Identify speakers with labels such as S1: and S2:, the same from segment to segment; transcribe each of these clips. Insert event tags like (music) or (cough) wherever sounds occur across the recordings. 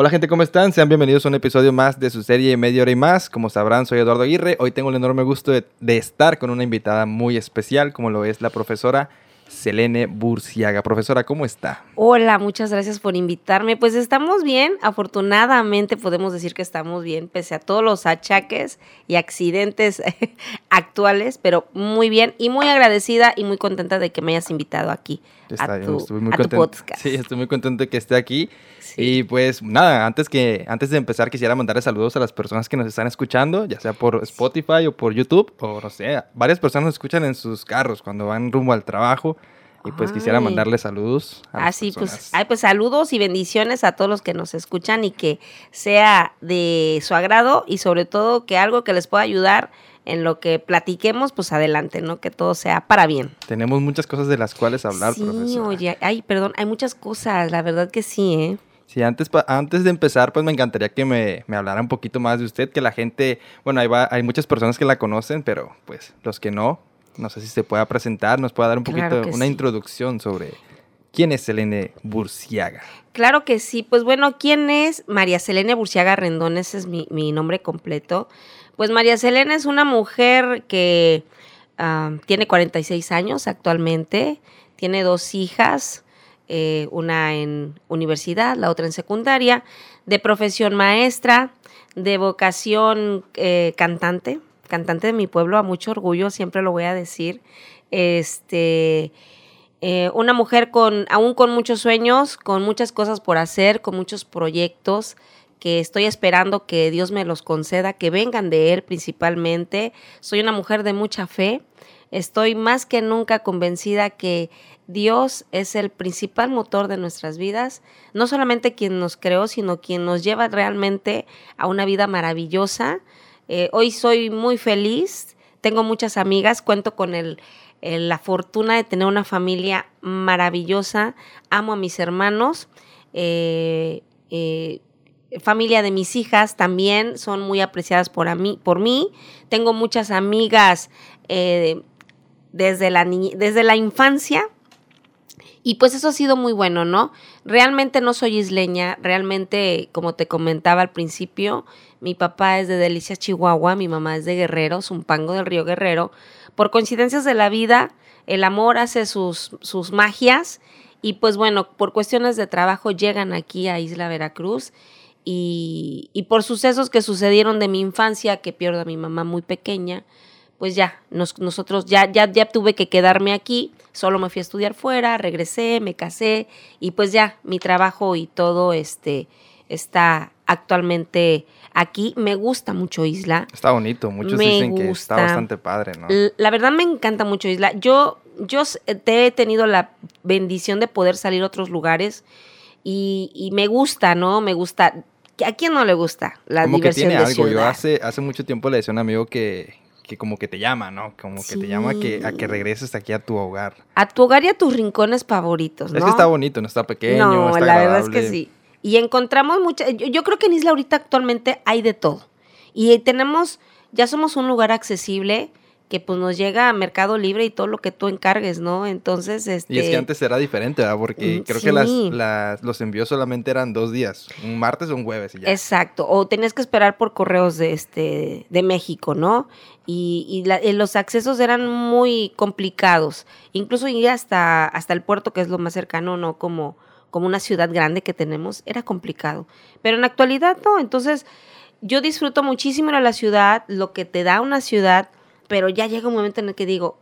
S1: Hola gente, ¿cómo están? Sean bienvenidos a un episodio más de su serie Media Hora y Más. Como sabrán, soy Eduardo Aguirre. Hoy tengo el enorme gusto de, estar con una invitada muy especial, como lo es la profesora Selene Burciaga. Profesora, ¿cómo está?
S2: Hola, muchas gracias por invitarme. Pues estamos bien, afortunadamente podemos decir que estamos bien, pese a todos los achaques y accidentes (laughs) actuales, pero muy bien y muy agradecida y muy contenta de que me hayas invitado aquí a, tu,
S1: muy
S2: a tu podcast.
S1: Sí, estoy muy contento de que esté aquí. Y pues nada, antes, que, antes de empezar quisiera mandarle saludos a las personas que nos están escuchando, ya sea por Spotify o por YouTube, o no sé, varias personas nos escuchan en sus carros cuando van rumbo al trabajo. Y pues quisiera mandarle saludos.
S2: A ah, sí, pues, ay, pues saludos y bendiciones a todos los que nos escuchan y que sea de su agrado y sobre todo que algo que les pueda ayudar en lo que platiquemos, pues adelante, ¿no? Que todo sea para bien.
S1: Tenemos muchas cosas de las cuales hablar,
S2: sí, oye, ay, perdón, hay muchas cosas, la verdad que sí, ¿eh?
S1: Sí, antes, antes de empezar, pues me encantaría que me, me, hablara un poquito más de usted, que la gente, bueno, hay, hay muchas personas que la conocen, pero pues los que no, no sé si se pueda presentar, nos pueda dar un poquito, una introducción sobre quién es Selene Burciaga.
S2: Claro que sí, pues bueno, ¿quién es María Selene Burciaga Rendón? Ese es mi, mi nombre completo. Pues María Selene es una mujer que uh, tiene 46 años actualmente, tiene dos hijas, eh, una en universidad, la otra en secundaria, de profesión maestra, de vocación eh, cantante, cantante de mi pueblo, a mucho orgullo, siempre lo voy a decir. Este, eh, una mujer con, aún con muchos sueños, con muchas cosas por hacer, con muchos proyectos que estoy esperando que Dios me los conceda, que vengan de Él principalmente. Soy una mujer de mucha fe. Estoy más que nunca convencida que Dios es el principal motor de nuestras vidas, no solamente quien nos creó, sino quien nos lleva realmente a una vida maravillosa. Eh, hoy soy muy feliz, tengo muchas amigas, cuento con el, la fortuna de tener una familia maravillosa, amo a mis hermanos, eh, eh, familia de mis hijas también son muy apreciadas por, mí, por mí, tengo muchas amigas desde, la desde la infancia y pues eso ha sido muy bueno, ¿no? Realmente no soy isleña, realmente, como te comentaba al principio, mi papá es de Delicias, Chihuahua, mi mamá es de Guerrero, pango del río Guerrero. Por coincidencias de la vida, el amor hace sus, sus magias y pues bueno, por cuestiones de trabajo llegan aquí a Isla Veracruz y, y por sucesos que sucedieron de mi infancia, que pierdo a mi mamá muy pequeña, pues ya, nosotros ya, ya, ya tuve que quedarme aquí, solo me fui a estudiar fuera, regresé, me casé y pues ya mi trabajo y todo este está actualmente aquí. Me gusta mucho Isla.
S1: Está bonito, muchos dicen que está bastante padre, ¿no?
S2: La verdad me encanta mucho Isla. Yo, yo te he tenido la bendición de poder salir a otros lugares y, y me gusta, ¿no? Me gusta. ¿A quién no le gusta la
S1: Como
S2: diversión
S1: que tiene
S2: algo.
S1: Yo hace, hace mucho tiempo le decía a un amigo que, que como que te llama, ¿no? Como que te llama a que, a que regreses aquí a tu hogar.
S2: A tu hogar y a tus rincones favoritos, ¿no?
S1: Es que está bonito, no está pequeño, no, está la verdad es que sí.
S2: Y encontramos mucha, yo, yo, creo que en Isla ahorita actualmente hay de todo. Y tenemos, ya somos un lugar accesible que pues nos llega a Mercado Libre y todo lo que tú encargues, ¿no? Entonces, este...
S1: Y es que antes era diferente, ¿verdad? Porque mm, creo que las, los envíos solamente eran dos días, un martes o un jueves y ya.
S2: Exacto, o tenías que esperar por correos de, este, de México, ¿no? Y, y eh, los accesos eran muy complicados, incluso ir hasta, hasta el puerto, que es lo más cercano, ¿no? Como, como una ciudad grande que tenemos, era complicado. Pero en la actualidad no, entonces yo disfruto muchísimo de la ciudad, lo que te da una ciudad pero ya llega un momento en el que digo,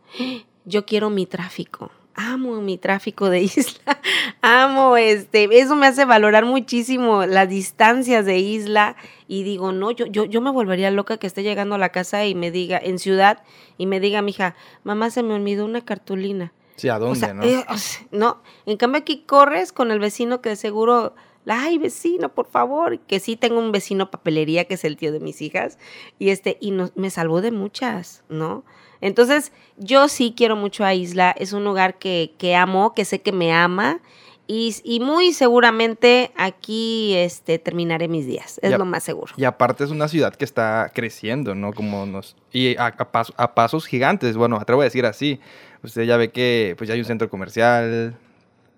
S2: yo quiero mi tráfico. Amo mi tráfico de (laughs) isla. Amo este. Eso me hace valorar muchísimo las distancias de isla. Y digo, no, yo, yo, yo me volvería loca que esté llegando a la casa y me diga, en ciudad, y me diga, mija, mamá, se me olvidó una cartulina.
S1: Sí, ¿a dónde, no?
S2: Eh, no, en cambio aquí corres con el vecino que de seguro ay, vecino, por favor, que sí tengo un vecino papelería que es el tío de mis hijas, y este, y no, me salvó de muchas, ¿no? Entonces, yo sí quiero mucho a Isla, es un lugar que, que amo, que sé que me ama, y, y, muy seguramente aquí este, terminaré mis días, es lo más seguro.
S1: Y aparte es una ciudad que está creciendo, ¿no? Como nos, y a, a pasos gigantes, bueno, atrevo a decir así. Usted ya ve que pues ya hay un centro comercial,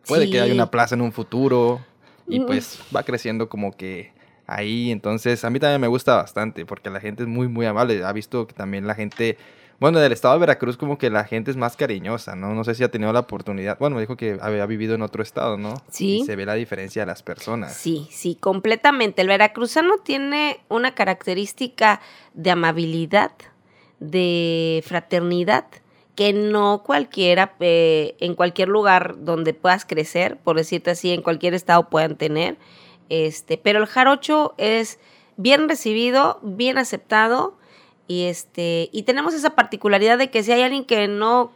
S1: puede que haya una plaza en un futuro. Y pues va creciendo como que ahí. Entonces, a mí también me gusta bastante porque la gente es muy, muy amable. Ha visto que también la gente, bueno, del estado de Veracruz como que la gente es más cariñosa, ¿no? No sé si ha tenido la oportunidad. Bueno, me dijo que había vivido en otro estado, ¿no?
S2: Sí.
S1: Y se ve la diferencia de las personas.
S2: Sí, sí, completamente. El veracruzano tiene una característica de amabilidad, de fraternidad, que no cualquiera, eh, en cualquier lugar donde puedas crecer, por decirte así, en cualquier estado puedan tener. Este, pero el jarocho es bien recibido, bien aceptado, y este, y tenemos esa particularidad de que si hay alguien que no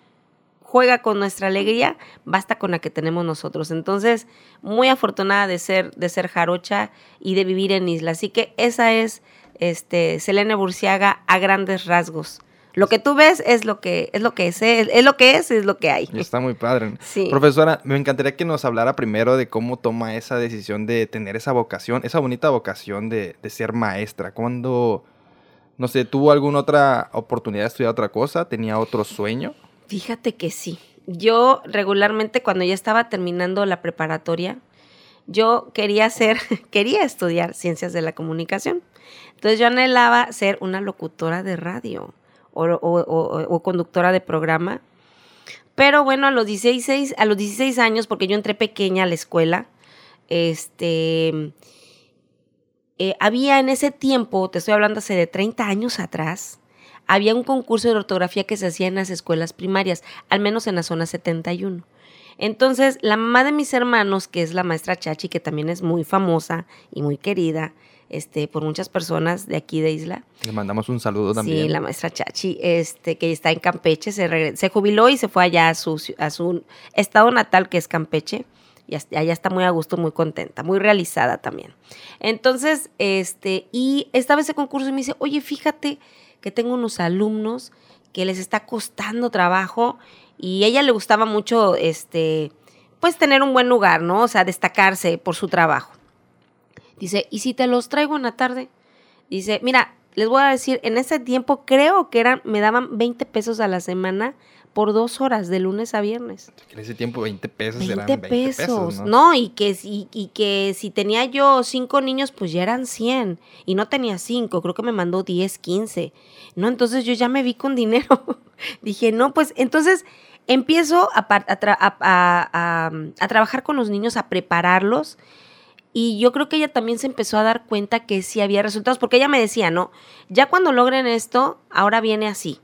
S2: juega con nuestra alegría, basta con la que tenemos nosotros. Entonces, muy afortunada de ser, de ser jarocha y de vivir en isla. Así que esa es este, Selene Burciaga a grandes rasgos. Lo que tú ves es lo que es lo que es, es, es lo que es, es lo que hay.
S1: Está muy padre.
S2: Sí.
S1: Profesora, me encantaría que nos hablara primero de cómo toma esa decisión de tener esa vocación, esa bonita vocación de, de ser maestra. Cuando, no sé, tuvo alguna otra oportunidad de estudiar otra cosa, tenía otro sueño.
S2: Fíjate que sí. Yo regularmente cuando ya estaba terminando la preparatoria, yo quería ser, (laughs) quería estudiar ciencias de la comunicación. Entonces yo anhelaba ser una locutora de radio o, conductora de programa. Pero bueno, a los 16, a los 16 años, porque yo entré pequeña a la escuela, este, eh, había en ese tiempo, te estoy hablando hace de 30 años atrás, había un concurso de ortografía que se hacía en las escuelas primarias, al menos en la zona 71. Entonces, la mamá de mis hermanos, que es la maestra Chachi, que también es muy famosa y muy querida este, por muchas personas de aquí de Isla,
S1: Le mandamos un saludo también.
S2: Sí, la maestra Chachi, este, que está en Campeche, se, jubiló y se fue allá a su, ci- a su estado natal, que es Campeche. Y allá está muy a gusto, muy contenta, muy realizada también. Entonces, este, y estaba ese concurso y me dice, oye, fíjate que tengo unos alumnos que les está costando trabajo y a ella le gustaba mucho, este, pues tener un buen lugar, ¿no? O sea, destacarse por su trabajo. Dice, ¿y si te los traigo en la tarde? Dice, mira, les voy a decir, en ese tiempo creo que eran, me daban 20 pesos a la semana por dos horas, de lunes a viernes.
S1: En ese tiempo 20 pesos
S2: 20
S1: eran 20 pesos,
S2: pesos,
S1: ¿no?
S2: ¿no? y que, si- y, que si tenía yo cinco niños, pues ya eran 100. Y no tenía cinco, creo que me mandó 10, 15. ¿No? Entonces yo ya me vi con dinero. (laughs) Dije, no, pues entonces empiezo a, tra- a trabajar con los niños, a prepararlos. Y yo creo que ella también se empezó a dar cuenta que sí había resultados, porque ella me decía, no, ya cuando logren esto, ahora viene así.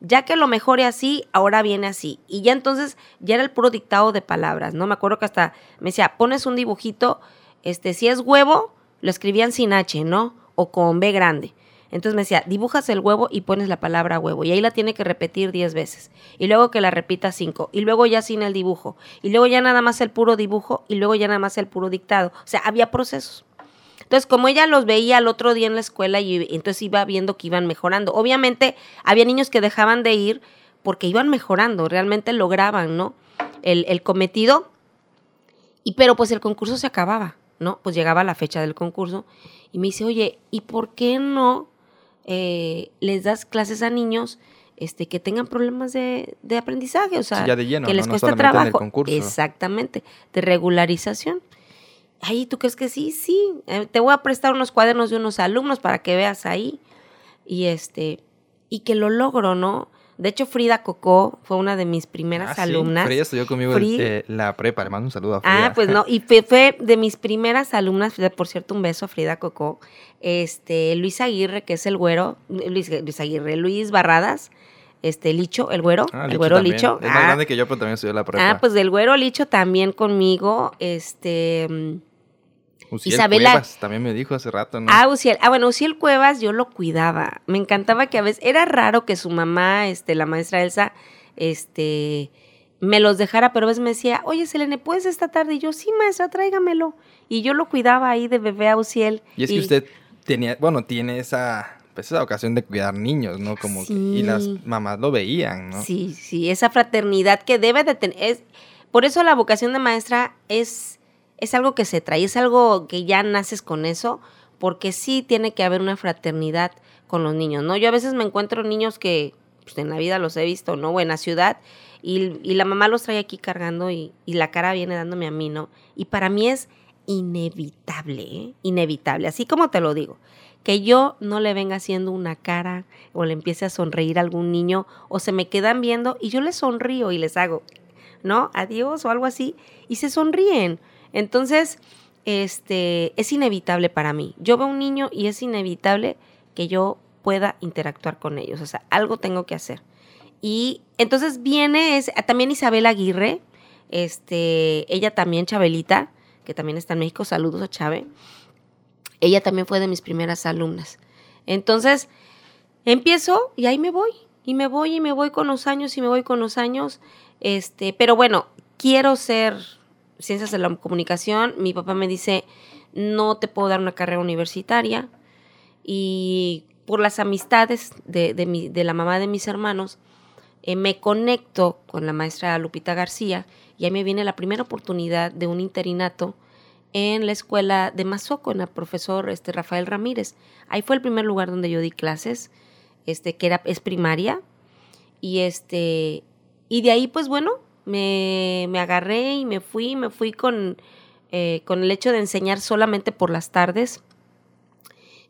S2: Ya que lo mejore así, ahora viene así. Y ya entonces, ya era el puro dictado de palabras, ¿no? Me acuerdo que hasta me decía, pones un dibujito, este, si es huevo, lo escribían sin H, ¿no? O con B grande. Entonces me decía, dibujas el huevo y pones la palabra huevo. Y ahí la tiene que repetir 10 veces. Y luego que la repita 5. Y luego ya sin el dibujo. Y luego ya nada más el puro dibujo. Y luego ya nada más el puro dictado. O sea, había procesos. Entonces, como ella los veía al otro día en la escuela y entonces iba viendo que iban mejorando. Obviamente, había niños que dejaban de ir porque iban mejorando, realmente lograban, ¿no? El, el cometido. Y pero pues el concurso se acababa, ¿no? Pues llegaba la fecha del concurso y me dice, oye, ¿y por qué no eh, les das clases a niños este, que tengan problemas de, de aprendizaje? O sea,
S1: Sí, ya de lleno,
S2: que
S1: ¿no?
S2: les
S1: No en el
S2: trabajo.
S1: concurso.
S2: Exactamente, de regularización. Ay, ¿tú crees que sí? Sí, eh, te voy a prestar unos cuadernos de unos alumnos para que veas ahí. Y este, y que lo logro, ¿no? De hecho, Frida Cocó fue una de mis primeras
S1: Ah, sí.
S2: alumnas.
S1: Frida estudió conmigo eh, la prepa. Le mando un saludo a Frida.
S2: Ah, pues no, y fue, fue de mis primeras alumnas, por cierto, un beso a Frida Cocó, este, Luis Aguirre, que es el güero, Luis, Luis Aguirre, Luis Barradas, este, Licho, el güero,
S1: Ah,
S2: el
S1: Licho
S2: güero
S1: también.
S2: Licho.
S1: Es más
S2: Ah,
S1: grande que yo, pero también estudió la prepa.
S2: ah, pues del güero Licho también conmigo, este...
S1: Uciel
S2: Isabela-
S1: Cuevas también me dijo hace rato, ¿no?
S2: Ah, Uciel. Ah, bueno, Uciel Cuevas yo lo cuidaba. Me encantaba que a veces, era raro que su mamá, este, la maestra Elsa, este, me los dejara, pero a veces me decía, oye, Selene, ¿puedes esta tarde? Y yo, sí, maestra, tráigamelo. Y yo lo cuidaba ahí de bebé a Uciel.
S1: y es que usted tenía, bueno, tiene esa, pues esa ocasión de cuidar niños, ¿no? Como que- y las mamás lo veían, ¿no?
S2: Sí, sí, esa fraternidad que debe de tener. Es, por eso la vocación de maestra es, es algo que se trae, es algo que ya naces con eso, porque sí tiene que haber una fraternidad con los niños, ¿no? Yo a veces me encuentro niños que pues, en la vida los he visto, ¿no? O en la ciudad, y, y la mamá los trae aquí cargando y, y la cara viene dándome a mí, ¿no? Y para mí es inevitable, ¿eh? inevitable, así como te lo digo, que yo no le venga haciendo una cara o le empiece a sonreír algún niño o se me quedan viendo y yo les sonrío y les hago, ¿no? Adiós o algo así y se sonríen. Entonces, este, es inevitable para mí. Yo veo un niño y es inevitable que yo pueda interactuar con ellos, o sea, algo tengo que hacer. Y entonces viene es, también Isabel Aguirre, este, ella también, Chabelita, que también está en México, saludos a Chave. Ella también fue de mis primeras alumnas. Entonces, empiezo y ahí me voy, y me voy y me voy con los años y me voy con los años. Este, pero bueno, quiero ser ciencias de la comunicación. Mi papá me dice, no te puedo dar una carrera universitaria. Y por las amistades de, de la mamá de mis hermanos, eh, me conecto con la maestra Lupita García y ahí me viene la primera oportunidad de un interinato en la escuela de Mazoco, con el profesor este, Rafael Ramírez. Ahí fue el primer lugar donde yo di clases, este, que era, es primaria. Y, este, y de ahí, pues bueno, me, me agarré y me fui, me fui con, eh, con el hecho de enseñar solamente por las tardes.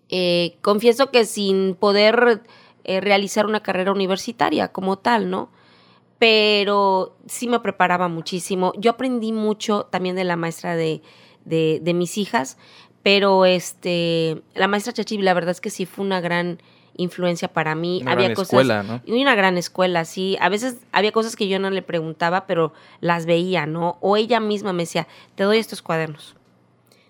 S2: Eh, confieso que sin poder eh, realizar una carrera universitaria como tal, ¿no? Pero sí me preparaba muchísimo. Yo aprendí mucho también de la maestra de, de, mis hijas, pero este, la maestra Chachi, la verdad es que sí fue una gran influencia para mí.
S1: Una
S2: había
S1: gran
S2: cosas
S1: escuela, ¿no?
S2: y una gran escuela, sí. A veces había cosas que yo no le preguntaba, pero las veía, ¿no? O ella misma me decía, te doy estos cuadernos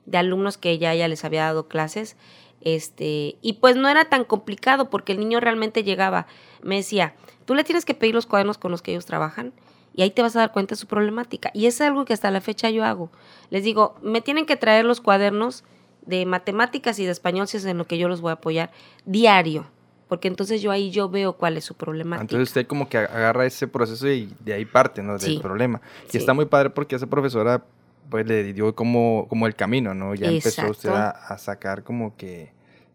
S2: de alumnos que ella ya les había dado clases este, y pues no era tan complicado porque el niño realmente llegaba, me decía, tú le tienes que pedir los cuadernos con los que ellos trabajan y ahí te vas a dar cuenta de su problemática. Y es algo que hasta la fecha yo hago. Les digo, me tienen que traer los cuadernos de matemáticas y de español, si es en lo que yo los voy a apoyar, diario. Porque entonces yo ahí yo veo cuál es su problemática.
S1: Entonces usted como que agarra ese proceso y de ahí parte, ¿no? Del
S2: Sí.
S1: problema. Y
S2: Sí.
S1: está muy padre porque esa profesora pues le dio como, como el camino, ¿no? Ya empezó usted a sacar como que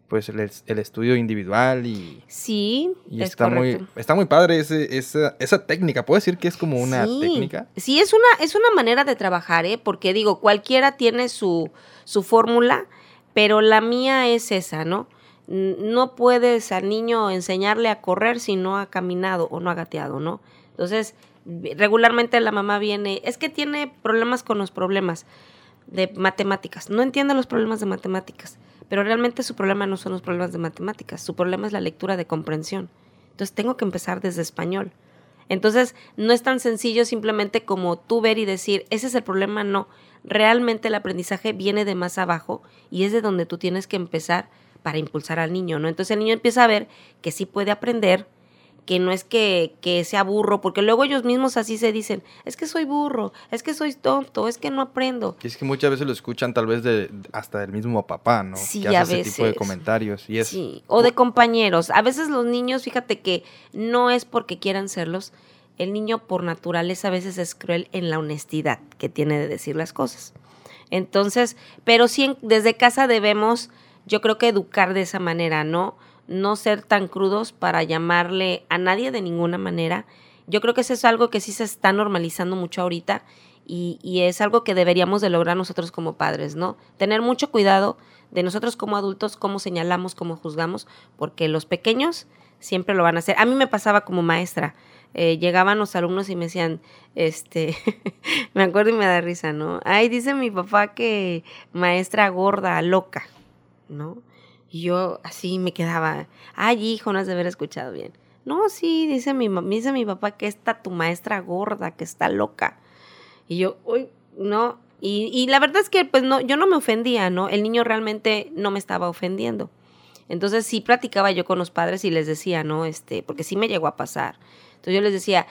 S1: pues el, el estudio individual y,
S2: Sí,
S1: y
S2: es
S1: está
S2: correcto.
S1: muy está muy padre ese, esa, esa técnica. ¿Puedo decir que es como una
S2: Sí.
S1: técnica?
S2: Sí, es una, es una manera de trabajar, ¿eh? Porque digo, cualquiera tiene su, su fórmula, pero la mía es esa, ¿no? No puedes al niño enseñarle a correr si no ha caminado o no ha gateado, ¿no? Entonces, regularmente la mamá viene, es que tiene problemas con los problemas de matemáticas. No entiende los problemas de matemáticas, pero realmente su problema no son los problemas de matemáticas, su problema es la lectura de comprensión. Entonces, tengo que empezar desde español. Entonces, no es tan sencillo simplemente como tú ver y decir, ese es el problema, no. Realmente el aprendizaje viene de más abajo y es de donde tú tienes que empezar para impulsar al niño, ¿no? Entonces el niño empieza a ver que sí puede aprender, que no es que, que sea burro, porque luego ellos mismos así se dicen, es que soy burro, es que soy tonto, es que no aprendo.
S1: Y es que muchas veces lo escuchan tal vez de hasta del mismo papá, ¿no?
S2: Sí,
S1: que hace
S2: a
S1: ese tipo de
S2: veces.
S1: comentarios. Y es
S2: Sí, o de compañeros. A veces los niños, fíjate que no es porque quieran serlos, el niño por naturaleza a veces es cruel en la honestidad que tiene de decir las cosas. Entonces, pero sí desde casa debemos, yo creo que educar de esa manera, ¿no? No ser tan crudos para llamarle a nadie de ninguna manera. Yo creo que eso es algo que sí se está normalizando mucho ahorita y, y es algo que deberíamos de lograr nosotros como padres, ¿no? Tener mucho cuidado de nosotros como adultos, cómo señalamos, cómo juzgamos, porque los pequeños siempre lo van a hacer. A mí me pasaba como maestra. eh, llegaban los alumnos y me decían, este, (laughs) me acuerdo y me da risa, ¿no? Ay, dice mi papá que maestra gorda, loca, ¿no? Y yo así me quedaba, ay, hijo, no has de haber escuchado bien. No, sí, dice mi, dice mi papá que está tu maestra gorda, que está loca. Y yo, uy, no. Y, y la verdad es que, pues, no, yo no me ofendía, ¿no? El niño realmente no me estaba ofendiendo. Entonces sí platicaba yo con los padres y les decía, ¿no? Este, porque sí me llegó a pasar. Entonces yo les decía,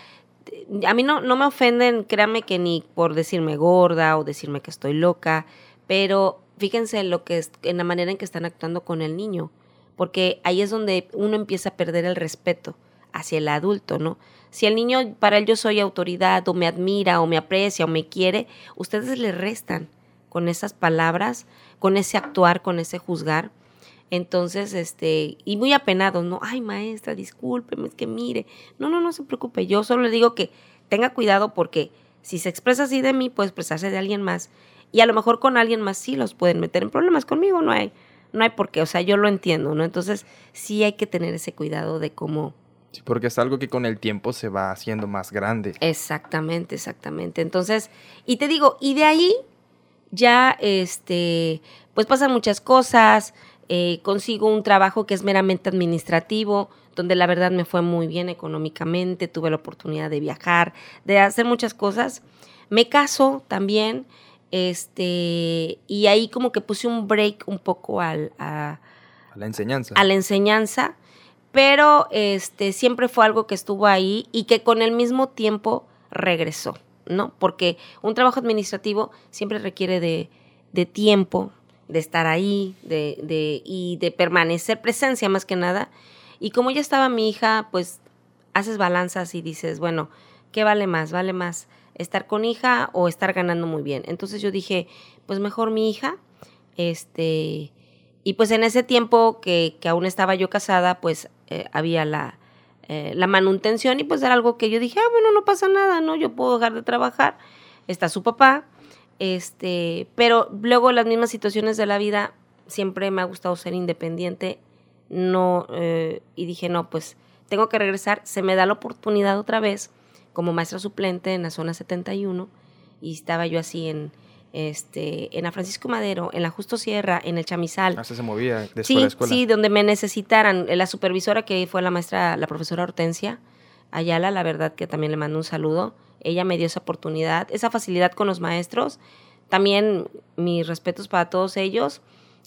S2: a mí no, no me ofenden, créanme que ni por decirme gorda o decirme que estoy loca, pero fíjense lo que es, en la manera en que están actuando con el niño, porque ahí es donde uno empieza a perder el respeto hacia el adulto, ¿no? Si el niño, para él yo soy autoridad, o me admira, o me aprecia, o me quiere, ustedes le restan con esas palabras, con ese actuar, con ese juzgar. Entonces, este, y muy apenados, ¿no? Ay, maestra, discúlpeme, es que mire. No, no, no se preocupe. Yo solo le digo que tenga cuidado porque si se expresa así de mí, puede expresarse de alguien más. Y a lo mejor con alguien más sí los pueden meter en problemas. Conmigo no hay, no hay por qué. O sea, yo lo entiendo, ¿no? Entonces sí hay que tener ese cuidado de cómo...
S1: Sí, porque es algo que con el tiempo se va haciendo más grande.
S2: Exactamente, exactamente. Entonces, y te digo, y de ahí ya, este, pues pasan muchas cosas. Eh, consigo un trabajo que es meramente administrativo, donde la verdad me fue muy bien económicamente, tuve la oportunidad de viajar, de hacer muchas cosas. Me caso también, este, y ahí como que puse un break un poco al, a,
S1: a la enseñanza.
S2: A la enseñanza, pero este, siempre fue algo que estuvo ahí y que con el mismo tiempo regresó, ¿no? Porque un trabajo administrativo siempre requiere de, de tiempo, de estar ahí, de, de, y de permanecer presencia más que nada. Y como ya estaba mi hija, pues haces balanzas y dices, bueno, ¿qué vale más? ¿Vale más estar con hija o estar ganando muy bien? Entonces yo dije, pues mejor mi hija, este, y pues en ese tiempo que, que aún estaba yo casada, pues eh, había la, eh, la manutención y pues era algo que yo dije, ah, bueno, no pasa nada, ¿no? Yo puedo dejar de trabajar, está su papá, este, pero luego las mismas situaciones de la vida, siempre me ha gustado ser independiente, no, eh, y dije, no, pues tengo que regresar, se me da la oportunidad otra vez como maestra suplente en la zona 71 y estaba yo así en, este, en la Francisco Madero, en la Justo Sierra, en el Chamizal.
S1: Hasta se movía de
S2: sí,
S1: escuela a escuela.
S2: Sí, donde me necesitaran. La supervisora que fue la maestra, la profesora Hortensia Ayala, la verdad que también le mando un saludo. Ella me dio esa oportunidad, esa facilidad con los maestros. También mis respetos para todos ellos.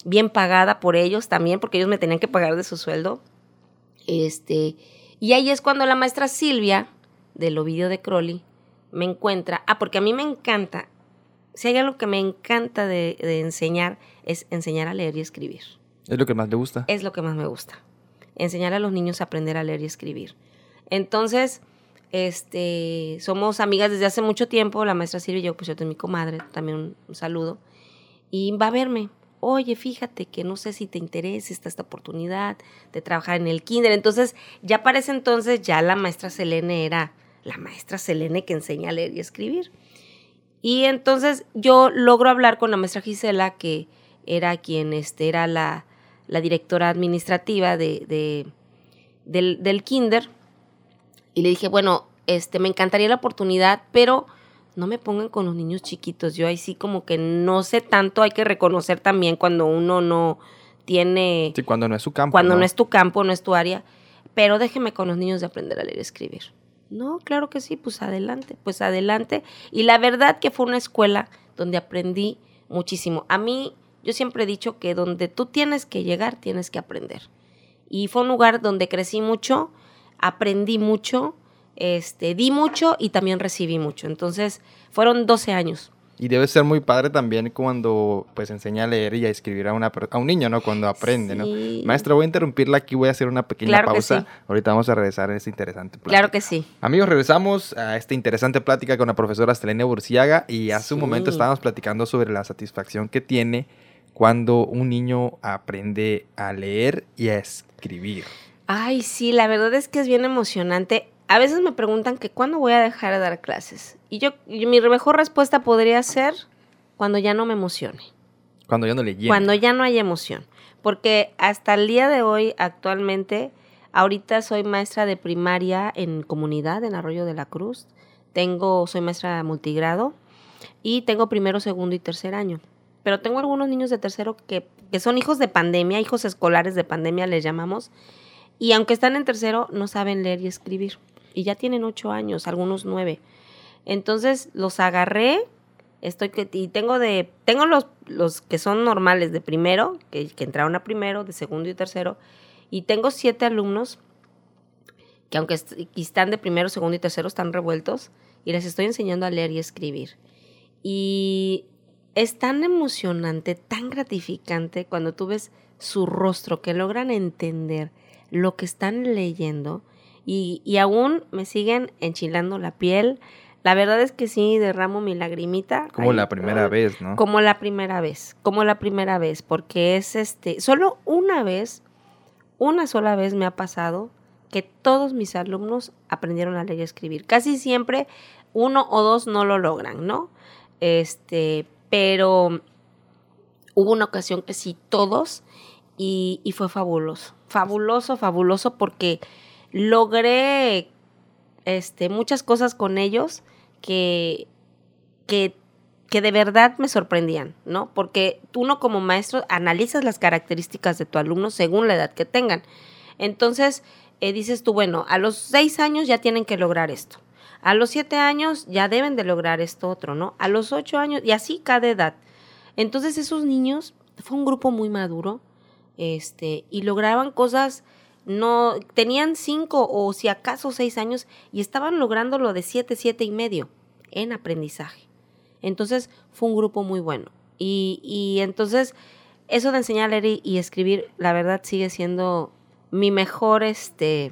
S2: Bien pagada por ellos también, porque ellos me tenían que pagar de su sueldo. Este, y ahí es cuando la maestra Silvia, del Ovidio de Crowley, me encuentra. Ah, porque a mí me encanta si hay algo que me encanta de, de, enseñar, es enseñar a leer y escribir.
S1: ¿Es lo que más le gusta?
S2: Es lo que más me gusta. Enseñar a los niños a aprender a leer y escribir. Entonces, este, somos amigas desde hace mucho tiempo, la maestra Silvia y yo, pues yo tengo mi comadre, también un, un, saludo, y va a verme. Oye, fíjate que no sé si te interesa esta, esta oportunidad de trabajar en el kinder. Entonces, ya para ese entonces, ya la maestra Selene era la maestra Selene que enseña a leer y escribir. Y entonces yo logro hablar con la maestra Gisela, que era quien este, era la, la directora administrativa de, de, del, del, kinder. Y le dije, bueno, este, me encantaría la oportunidad, pero no me pongan con los niños chiquitos. Yo ahí sí como que no sé tanto, hay que reconocer también cuando uno no tiene...
S1: Sí, cuando no es su campo.
S2: Cuando
S1: ¿no?
S2: no es tu campo, no es tu área. Pero déjeme con los niños de aprender a leer y escribir. No, claro que sí, pues adelante, pues adelante. Y la verdad que fue una escuela donde aprendí muchísimo. A mí, yo siempre he dicho que donde tú tienes que llegar, tienes que aprender. Y fue un lugar donde crecí mucho, aprendí mucho, este, di mucho y también recibí mucho. Entonces, fueron 12 años.
S1: Y debe ser muy padre también cuando pues enseña a leer y a escribir a, una, a un niño, ¿no? Cuando aprende, sí. ¿no? Maestra, voy a interrumpirla aquí, voy a hacer una pequeña
S2: claro
S1: pausa.
S2: Sí.
S1: Ahorita vamos a regresar a esta interesante plática.
S2: Claro que sí.
S1: Amigos, regresamos a esta interesante plática con la profesora Selene Burciaga y hace sí. un momento estábamos platicando sobre la satisfacción que tiene cuando un niño aprende a leer y a escribir.
S2: Ay, sí, la verdad es que es bien emocionante a veces me preguntan que cuándo voy a dejar de dar clases. Y yo, y mi mejor respuesta podría ser cuando ya no me emocione.
S1: Cuando ya no le llene.
S2: Cuando ya no hay emoción. Porque hasta el día de hoy, actualmente, ahorita soy maestra de primaria en comunidad, en Arroyo de la Cruz. Tengo, soy maestra multigrado y tengo primero, segundo y tercer año. Pero tengo algunos niños de tercero que, que son hijos de pandemia, hijos escolares de pandemia les llamamos. Y aunque están en tercero, no saben leer y escribir y ya tienen ocho años, algunos nueve. Entonces los agarré, estoy que y tengo de tengo los los que son normales de primero, que, que entraron a primero, de segundo y tercero, y tengo siete alumnos que aunque est están de primero, segundo y tercero están revueltos y les estoy enseñando a leer y escribir. Y es tan emocionante, tan gratificante cuando tú ves su rostro que logran entender lo que están leyendo y, y, aún me siguen enchilando la piel. La verdad es que sí, derramo mi lagrimita.
S1: Como ahí, la primera vez, ¿no?
S2: Como la primera vez, como la primera vez, porque es este, solo una vez, una sola vez me ha pasado que todos mis alumnos aprendieron a leer y escribir. Casi siempre uno o dos no lo logran, ¿no? Este, pero hubo una ocasión que sí, todos, y, y fue fabuloso, fabuloso, fabuloso, porque logré este, muchas cosas con ellos que, que, que de verdad me sorprendían, ¿no? Porque tú uno como maestro analizas las características de tu alumno según la edad que tengan. Entonces, eh, dices tú, bueno, a los seis años ya tienen que lograr esto. A los siete años ya deben de lograr esto otro, ¿no? A los ocho años, y así cada edad. Entonces esos niños, fue un grupo muy maduro, este, y lograban cosas, no, tenían cinco o si acaso seis años, y estaban logrando lo de siete, siete y medio en aprendizaje. Entonces fue un grupo muy bueno. Y, y entonces eso de enseñar a leer y escribir, la verdad sigue siendo mi mejor, este,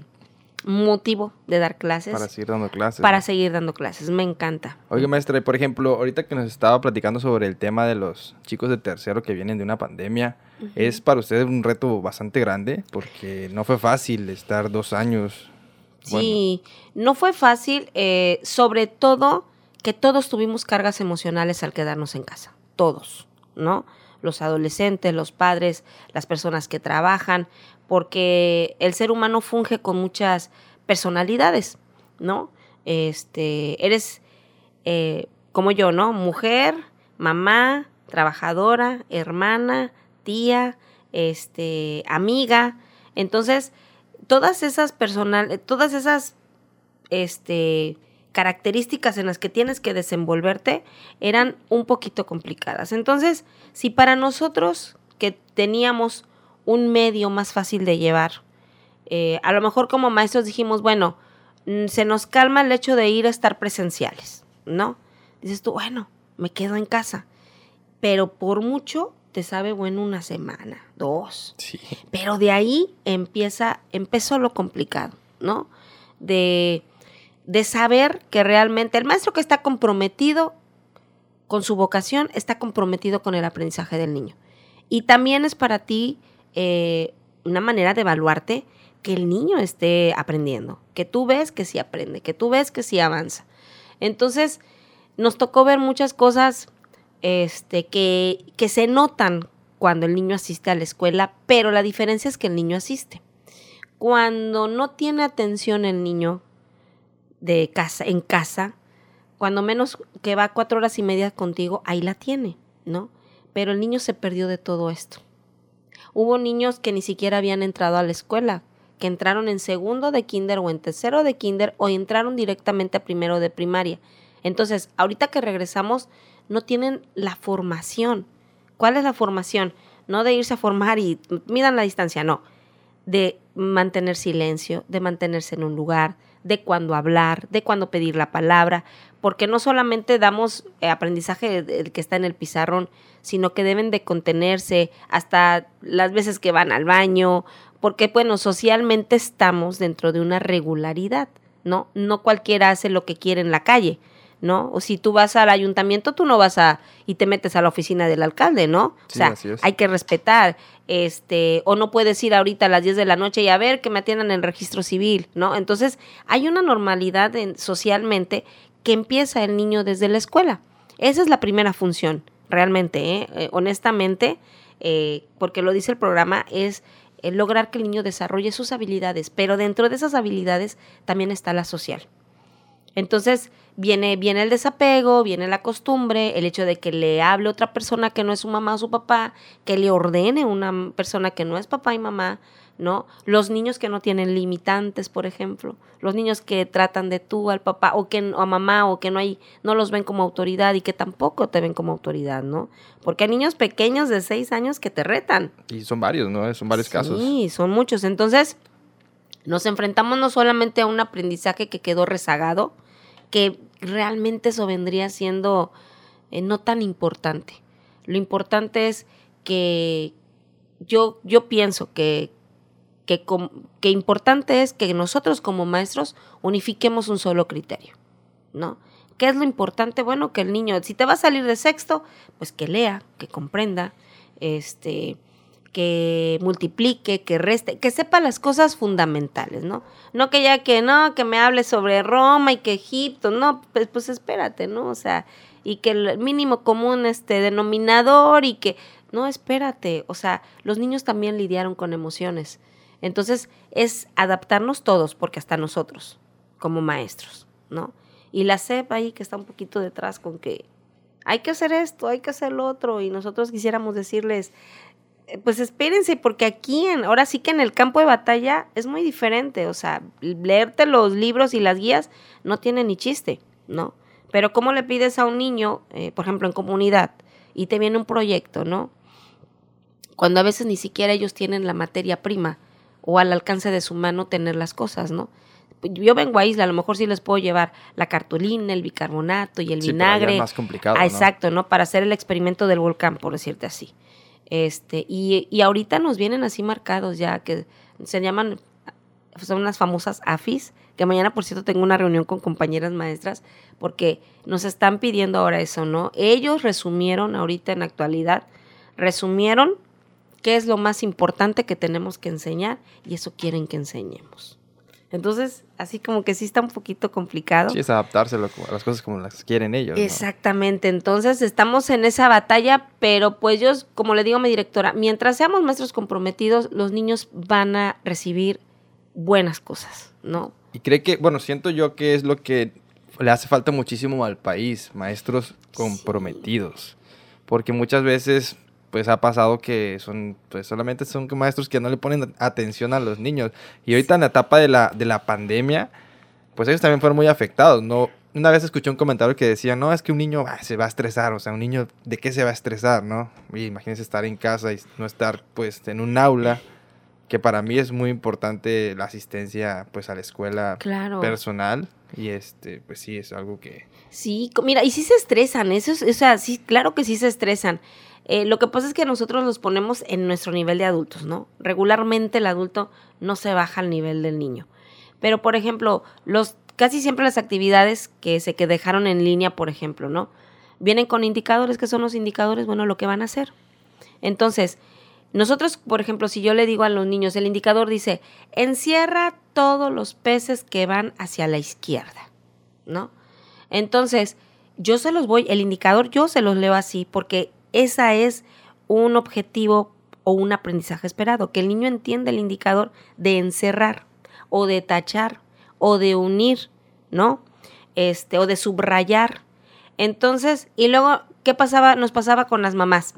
S2: motivo de dar clases.
S1: Para seguir dando clases.
S2: Para seguir dando clases, me encanta.
S1: Oiga, maestra, por ejemplo, ahorita que nos estaba platicando sobre el tema de los chicos de tercero que vienen de una pandemia, es para usted un reto bastante grande porque no fue fácil estar dos años.
S2: Sí, no fue fácil, eh, sobre todo que todos tuvimos cargas emocionales al quedarnos en casa, todos, ¿no? Los adolescentes, los padres, las personas que trabajan, porque el ser humano funge con muchas personalidades, ¿no? Este, eres eh, como yo, ¿no? Mujer, mamá, trabajadora, hermana, tía, este, amiga. Entonces, todas esas personal, todas esas este, características en las que tienes que desenvolverte eran un poquito complicadas. Entonces, si para nosotros que teníamos un medio más fácil de llevar. Eh, a lo mejor como maestros dijimos, bueno, mm, se nos calma el hecho de ir a estar presenciales, ¿no? Dices tú, bueno, me quedo en casa. Pero por mucho te sabe bueno una semana, dos.
S1: Sí.
S2: Pero de ahí empieza, empezó lo complicado, ¿no? De, de saber que realmente el maestro que está comprometido con su vocación está comprometido con el aprendizaje del niño. Y también es para ti eh, una manera de evaluarte que el niño esté aprendiendo, que tú ves que sí aprende, que tú ves que sí avanza. Entonces, nos tocó ver muchas cosas este, que, que se notan cuando el niño asiste a la escuela, pero la diferencia es que el niño asiste. Cuando no tiene atención el niño de casa, en casa, cuando menos que va cuatro horas y media contigo, ahí la tiene, ¿no? Pero el niño se perdió de todo esto. Hubo niños que ni siquiera habían entrado a la escuela, que entraron en segundo de kinder o en tercero de kinder o entraron directamente a primero de primaria. Entonces, ahorita que regresamos, no tienen la formación. ¿Cuál es la formación? No de irse a formar y midan la distancia, no. De mantener silencio, de mantenerse en un lugar, de cuándo hablar, de cuándo pedir la palabra, porque no solamente damos eh, aprendizaje del que está en el pizarrón, sino que deben de contenerse hasta las veces que van al baño, porque bueno, socialmente estamos dentro de una regularidad, ¿no? No cualquiera hace lo que quiere en la calle, ¿no? O si tú vas al ayuntamiento, tú no vas a y te metes a la oficina del alcalde, ¿no? O sea, hay que respetar, este, o no puedes ir ahorita a las 10 de la noche y a ver que me atiendan en el registro civil, ¿no? Entonces, hay una normalidad socialmente que empieza el niño desde la escuela. Esa es la primera función, realmente, ¿eh? Eh, honestamente, eh, porque lo dice el programa, es lograr que el niño desarrolle sus habilidades, pero dentro de esas habilidades también está la social. Entonces viene, viene el desapego, viene la costumbre, el hecho de que le hable otra persona que no es su mamá o su papá, que le ordene una persona que no es papá y mamá, ¿no? Los niños que no tienen limitantes, por ejemplo, los niños que tratan de tú al papá o que a mamá o que no hay no los ven como autoridad y que tampoco te ven como autoridad, ¿no? Porque hay niños pequeños de seis años que te retan.
S1: Y son varios, ¿no? Son varios casos.
S2: Sí, son muchos. Entonces, nos enfrentamos no solamente a un aprendizaje que quedó rezagado, que realmente eso vendría siendo eh, no tan importante. Lo importante es que yo, yo pienso que, que, importante es que nosotros como maestros unifiquemos un solo criterio, ¿no? ¿Qué es lo importante? Bueno, que el niño, si te va a salir de sexto, pues que lea, que comprenda, este, que multiplique, que reste, que sepa las cosas fundamentales, ¿no? No que ya que no, que me hable sobre Roma y que Egipto, no, pues, pues espérate, ¿no? O sea, y que el mínimo común este denominador y que no, espérate, o sea, los niños también lidiaron con emociones. Entonces, es adaptarnos todos, porque hasta nosotros, como maestros, ¿no? Y la CEP ahí que está un poquito detrás con que hay que hacer esto, hay que hacer lo otro, y nosotros quisiéramos decirles, pues espérense, porque aquí, en, ahora sí que en el campo de batalla es muy diferente, o sea, leerte los libros y las guías no tiene ni chiste, ¿no? Pero ¿cómo le pides a un niño, eh, por ejemplo, en comunidad, y te viene un proyecto, ¿no? Cuando a veces ni siquiera ellos tienen la materia prima o al alcance de su mano tener las cosas, ¿no? Yo vengo a Isla, a lo mejor sí les puedo llevar la cartulina, el bicarbonato y el vinagre.
S1: más complicado.
S2: Ah, exacto, ¿no? Para hacer el experimento del volcán, por decirte así. Este, y, y ahorita nos vienen así marcados ya, que se llaman, son unas famosas AFIS, que mañana, por cierto, tengo una reunión con compañeras maestras, porque nos están pidiendo ahora eso, ¿no? Ellos resumieron ahorita en actualidad, resumieron qué es lo más importante que tenemos que enseñar y eso quieren que enseñemos. Entonces, así como que sí está un poquito complicado.
S1: Sí, es adaptarse a las cosas como las quieren ellos.
S2: Exactamente. Entonces, estamos en esa batalla, pero pues yo, como le digo a mi directora, mientras seamos maestros comprometidos, los niños van a recibir buenas cosas, ¿no?
S1: Y cree que, bueno, siento yo que es lo que le hace falta muchísimo al país, maestros comprometidos. Porque muchas veces pues ha pasado que son, pues solamente son maestros que no le ponen atención a los niños. Y ahorita en la etapa de la, de la pandemia, pues ellos también fueron muy afectados. No, una vez escuché un comentario que decía, no, es que un niño ah, se va a estresar, o sea, un niño, ¿de qué se va a estresar, no? Y imagínense estar en casa y no estar, pues, en un aula, que para mí es muy importante la asistencia, pues, a la escuela personal. Y este, pues sí, es algo que...
S2: Sí, mira, y sí se estresan, eso es, o sea, sí, claro que sí se estresan. Eh, lo que pasa es que nosotros los ponemos en nuestro nivel de adultos, ¿no? Regularmente el adulto no se baja al nivel del niño. Pero, por ejemplo, los, casi siempre las actividades que se que dejaron en línea, por ejemplo, ¿no? Vienen con indicadores, que son los indicadores, bueno, lo que van a hacer. Entonces, nosotros, por ejemplo, si yo le digo a los niños, el indicador dice, encierra todos los peces que van hacia la izquierda, ¿no? Entonces, yo se los voy, el indicador yo se los leo así porque esa es un objetivo o un aprendizaje esperado, que el niño entienda el indicador de encerrar o de tachar o de unir, ¿no? Este, o de subrayar. Entonces, y luego, ¿qué pasaba? Nos pasaba con las mamás.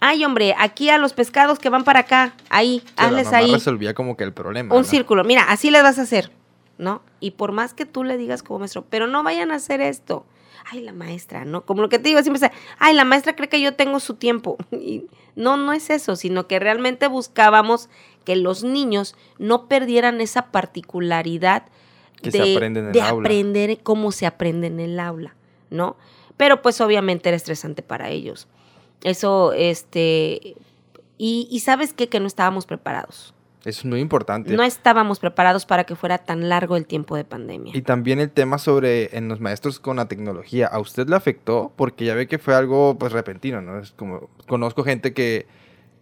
S2: Ay, hombre, aquí a los pescados que van para acá, ahí, hazles ahí.
S1: resolvía como que el problema.
S2: Un círculo, mira, así le vas a hacer, ¿no? Y por más que tú le digas como maestro, pero no vayan a hacer esto ay, la maestra, ¿no? Como lo que te digo, siempre es, ay, la maestra cree que yo tengo su tiempo. (laughs) Y no, no es eso, sino que realmente buscábamos que los niños no perdieran esa particularidad de, aprender cómo se aprende en el aula, ¿no? Pero pues obviamente era estresante para ellos. Eso, este, y, y sabes qué, que no estábamos preparados.
S1: Es muy importante.
S2: No estábamos preparados para que fuera tan largo el tiempo de pandemia.
S1: Y también el tema sobre en los maestros con la tecnología. ¿A usted le afectó? Porque ya ve que fue algo pues repentino, ¿no? Es como conozco gente que,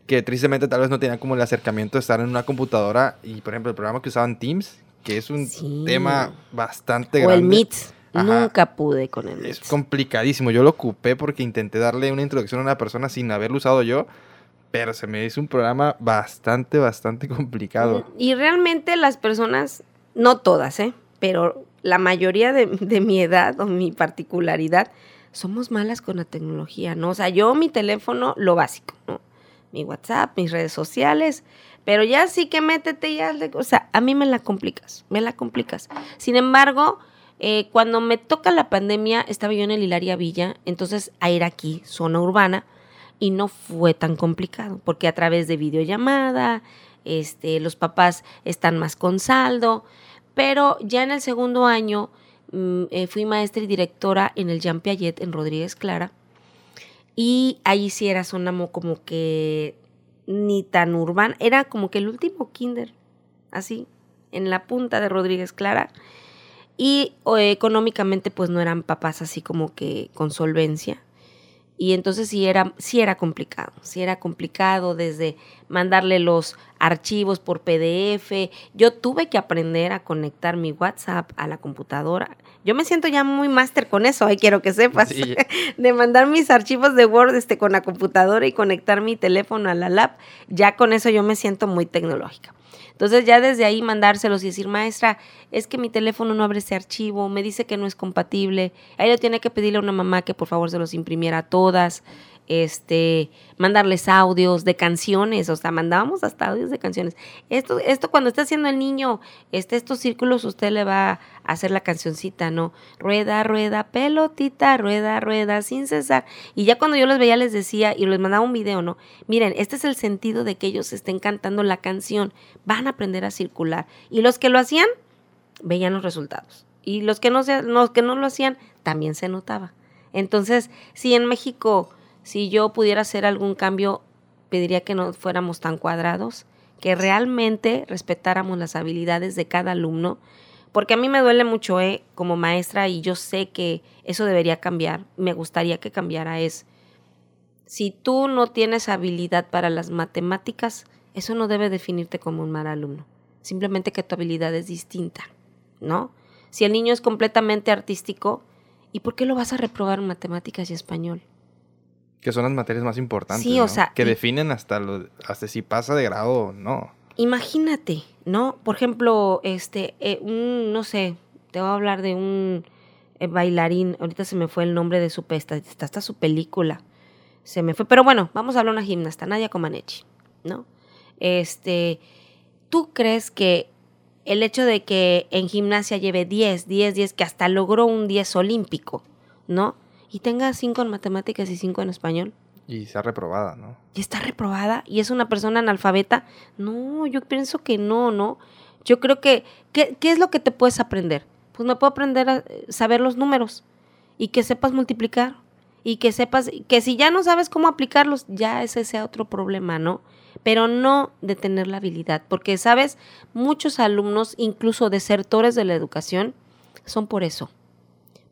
S1: que tristemente tal vez no tenía como el acercamiento de estar en una computadora y por ejemplo el programa que usaban Teams, que es un tema bastante grande.
S2: O el Meet. Nunca pude con el Meet.
S1: Es complicadísimo. Yo lo ocupé porque intenté darle una introducción a una persona sin haberlo usado yo pero se me hizo un programa bastante, bastante complicado.
S2: Y realmente las personas, no todas, ¿eh? pero la mayoría de, mi edad o mi particularidad, somos malas con la tecnología, ¿no? O sea, yo mi teléfono, lo básico, ¿no? Mi WhatsApp, mis redes sociales, pero ya sí que métete ya, o sea, a mí me la complicas, me la complicas. Sin embargo, eh, cuando me toca la pandemia, estaba yo en el Hilaria Villa, entonces a ir aquí, zona urbana, y no fue tan complicado, porque a través de videollamada, este, los papás están más con saldo, pero ya en el segundo año mm, eh, fui maestra y directora en el Jean Piaget en Rodríguez Clara, y ahí sí era zona como que ni tan urbana, era como que el último kinder, así, en la punta de Rodríguez Clara. Y económicamente pues no eran papás así como que con solvencia Y entonces sí era, sí era complicado, sí era complicado desde mandarle los archivos por PDF. Yo tuve que aprender a conectar mi WhatsApp a la computadora. Yo me siento ya muy máster con eso, ahí quiero que sepas,
S1: Sí. (laughs)
S2: de mandar mis archivos de Word este, con la computadora y conectar mi teléfono a la lab. Ya con eso yo me siento muy tecnológica. Entonces ya desde ahí mandárselos y decir, maestra, es que mi teléfono no abre ese archivo, me dice que no es compatible. Ahí le tiene que pedirle a una mamá que por favor se los imprimiera a todas. Este, mandarles audios de canciones, o sea, mandábamos hasta audios de canciones. Esto, esto cuando está haciendo el niño, este, estos círculos, usted le va a hacer la cancioncita, ¿no? Rueda, rueda, pelotita, rueda, rueda, sin cesar. Y ya cuando yo los veía les decía y les mandaba un video, ¿no? Miren, este es el sentido de que ellos estén cantando la canción, van a aprender a circular. Y los que lo hacían, veían los resultados. Y los que no, se, los que no lo hacían, también se notaba. Entonces, si en México, si yo pudiera hacer algún cambio, pediría que no fuéramos tan cuadrados, que realmente respetáramos las habilidades de cada alumno, porque a mí me duele mucho eh, como maestra y yo sé que eso debería cambiar, me gustaría que cambiara es, si tú no tienes habilidad para las matemáticas, eso no debe definirte como un mal alumno, simplemente que tu habilidad es distinta, ¿no? Si el niño es completamente artístico, ¿y por qué lo vas a reprobar en matemáticas y español?
S1: Que son las materias más importantes.
S2: Sí, o
S1: ¿no?
S2: sea,
S1: Que
S2: y-
S1: definen hasta, lo, hasta si pasa de grado o no.
S2: Imagínate, ¿no? Por ejemplo, este, eh, un, no sé, te voy a hablar de un eh, bailarín, ahorita se me fue el nombre de su pesta, está hasta su película, se me fue, pero bueno, vamos a hablar de una gimnasta, Nadia Comaneci, ¿no? Este, ¿tú crees que el hecho de que en gimnasia lleve 10, 10, 10, que hasta logró un 10 olímpico, ¿no? Y tenga 5 en matemáticas y 5 en español,
S1: Y sea reprobada, ¿no?
S2: y está reprobada y es una persona analfabeta. No, yo pienso que no, ¿no? Yo creo que, ¿qué, qué es lo que te puedes aprender? Pues me puedo aprender a eh, saber los números y que sepas multiplicar y que sepas, que si ya no sabes cómo aplicarlos, ya ese sea otro problema, ¿no? Pero no de tener la habilidad, porque, ¿sabes? Muchos alumnos, incluso desertores de la educación, son por eso,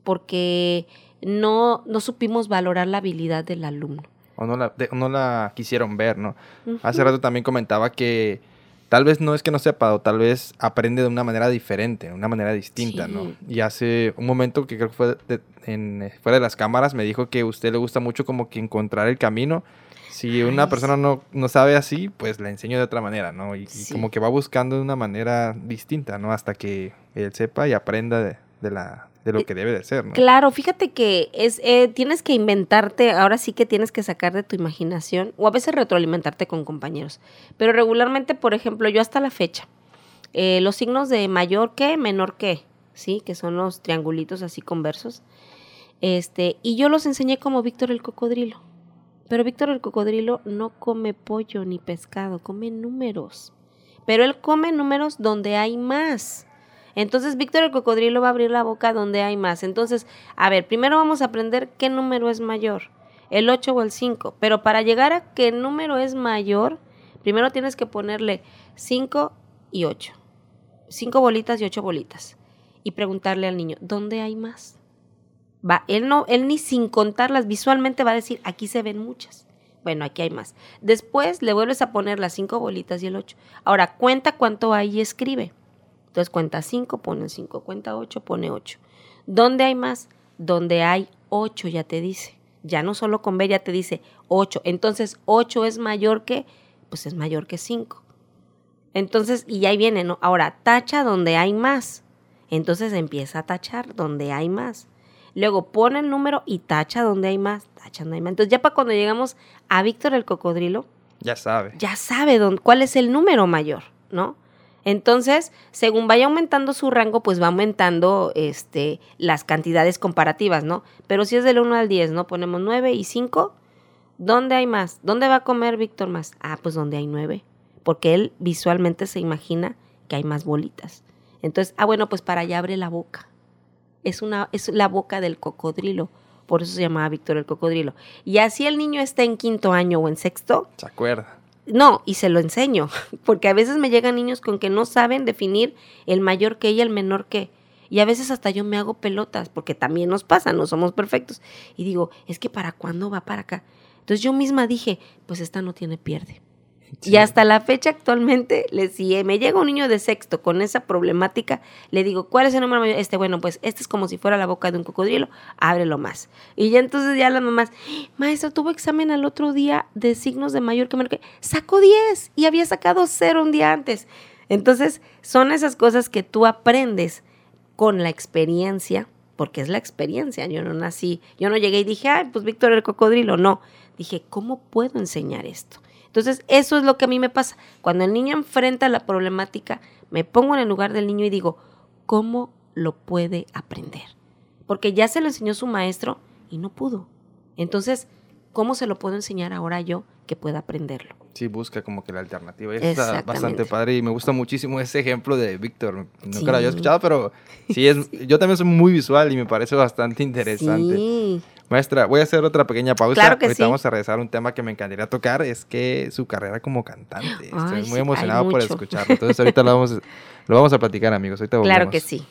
S2: porque no, no supimos valorar la habilidad del alumno.
S1: O no la, de- no la quisieron ver, ¿no? Hace
S2: Ujú.
S1: rato también comentaba que tal vez no es que no sepa, o tal vez aprende de una manera diferente, de una manera distinta, ¿no?
S2: Sí.
S1: Y hace un momento que creo que fue de- en, fuera de las cámaras, me dijo que a usted le gusta mucho como que encontrar el camino. Si una
S2: Ay,
S1: persona no, no sabe así, pues la enseño de otra manera, ¿no? Y, y
S2: Sí.
S1: como que va buscando de una manera distinta, ¿no? Hasta que él sepa y aprenda de, de la, de lo
S2: Eh,
S1: que debe de ser, ¿no?
S2: Claro, fíjate que es eh, tienes que inventarte, ahora sí que tienes que sacar de tu imaginación o a veces retroalimentarte con compañeros. Pero regularmente, por ejemplo, yo hasta la fecha, eh, los signos de mayor que, menor que, ¿sí? Que son los triangulitos así conversos. Este, y yo los enseñé como Víctor el cocodrilo. Pero Víctor el cocodrilo no come pollo ni pescado, come números. Pero él come números donde hay más. Entonces Víctor el cocodrilo va a abrir la boca donde hay más. Entonces, a ver, primero vamos a aprender qué número es mayor, el 8 o el 5. Pero para llegar a qué número es mayor, primero tienes que ponerle 5 y 8. 5 bolitas y 8 bolitas. Y preguntarle al niño, ¿dónde hay más? Va, él no, él ni sin contarlas visualmente va a decir, aquí se ven muchas. Bueno, aquí hay más. Después le vuelves a poner las cinco bolitas y el 8. Ahora, cuenta cuánto hay y escribe. Entonces cuenta 5, pone 5, cuenta 8, pone 8. ¿Dónde hay más? Donde hay 8, ya te dice. Ya no solo con ver, ya te dice 8. Entonces, 8 es mayor que, pues es mayor que 5. Entonces, y ahí viene, ¿no? Ahora, tacha donde hay más. Entonces empieza a tachar donde hay más. Luego pone el número y tacha donde hay más. Tacha donde hay más. Entonces, ya para cuando llegamos a Víctor el cocodrilo,
S1: Ya sabe.
S2: ya sabe dónde, cuál es el número mayor, ¿no? Entonces, según vaya aumentando su rango, pues va aumentando este, las cantidades comparativas, ¿no? Pero si es del 1 al 10, ¿no? Ponemos 9 y 5. ¿Dónde hay más? ¿Dónde va a comer Víctor más? Ah, pues donde hay 9. Porque él visualmente se imagina que hay más bolitas. Entonces, ah, bueno, pues para allá abre la boca. Es, una, es la boca del cocodrilo. Por eso se llamaba Víctor el cocodrilo. Y así el niño está en quinto año o en sexto,
S1: Se acuerda.
S2: No, y se lo enseño, (laughs) porque a veces me llegan niños con que no saben definir el mayor que y el menor que. Y a veces hasta yo me hago pelotas, porque también nos pasa, no somos perfectos. Y digo, es que para cuándo va para acá. Entonces yo misma dije, pues esta no tiene pierde. Y hasta la fecha actualmente, le, si me llega un niño de sexto con esa problemática, le digo, ¿cuál es el número mayor? Este, bueno, pues este es como si fuera la boca de un cocodrilo, ábrelo más. Y ya entonces ya las mamás, maestra, tuvo examen al otro día de signos de mayor que menor que, sacó 10 y había sacado 0 un día antes. Entonces, son esas cosas que tú aprendes con la experiencia, porque es la experiencia. Yo no nací, yo no llegué y dije, ay, pues Víctor el cocodrilo. No, dije, ¿cómo puedo enseñar esto? Entonces, eso es lo que a mí me pasa. Cuando el niño enfrenta la problemática, me pongo en el lugar del niño y digo, ¿cómo lo puede aprender? Porque ya se lo enseñó su maestro y no pudo. Entonces, ¿cómo se lo puedo enseñar ahora yo que pueda aprenderlo?
S1: Sí, busca como que la alternativa. Y está bastante padre y me gusta muchísimo ese ejemplo de Víctor. Nunca lo había escuchado, pero sí, es, yo también soy muy visual y me parece bastante interesante. Sí. Maestra, voy a hacer otra pequeña pausa.
S2: Claro que Ahorita
S1: vamos a regresar a un tema que me encantaría tocar, es que su carrera como cantante. Estoy muy emocionado por escucharlo. Entonces ahorita lo vamos, lo vamos a platicar, amigos. Ahorita
S2: claro que sí.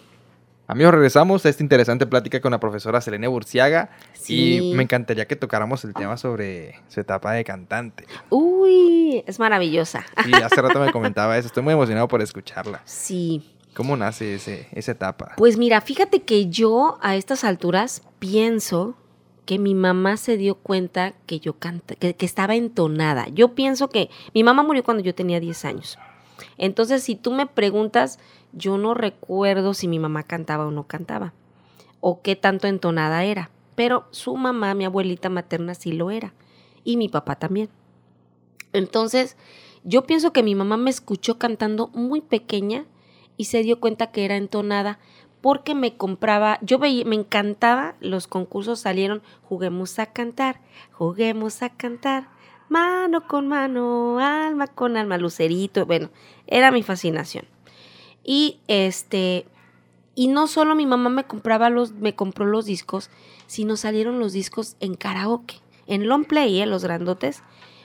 S1: Amigos, regresamos a esta interesante plática con la profesora Selene Burciaga y me encantaría que tocáramos el tema sobre su etapa de cantante.
S2: Uy, es maravillosa.
S1: Sí, hace rato me comentaba eso, estoy muy emocionado por escucharla.
S2: Sí.
S1: ¿Cómo nace ese, esa etapa?
S2: Pues mira, fíjate que yo a estas alturas pienso que mi mamá se dio cuenta que yo canta, que, que estaba entonada. Yo pienso que mi mamá murió cuando yo tenía 10 años. Entonces, si tú me preguntas, yo no recuerdo si mi mamá cantaba o no cantaba, o qué tanto entonada era, pero su mamá, mi abuelita materna, sí lo era, y mi papá también. Entonces, yo pienso que mi mamá me escuchó cantando muy pequeña y se dio cuenta que era entonada porque me compraba, yo veía, me encantaba, los concursos salieron, juguemos a cantar, juguemos a cantar, mano con mano, alma con alma, lucerito, bueno, era mi fascinación. Y este, y no solo mi mamá me compraba los, me compró los discos, sino salieron los discos en karaoke, en long play, ¿eh? los grandotes,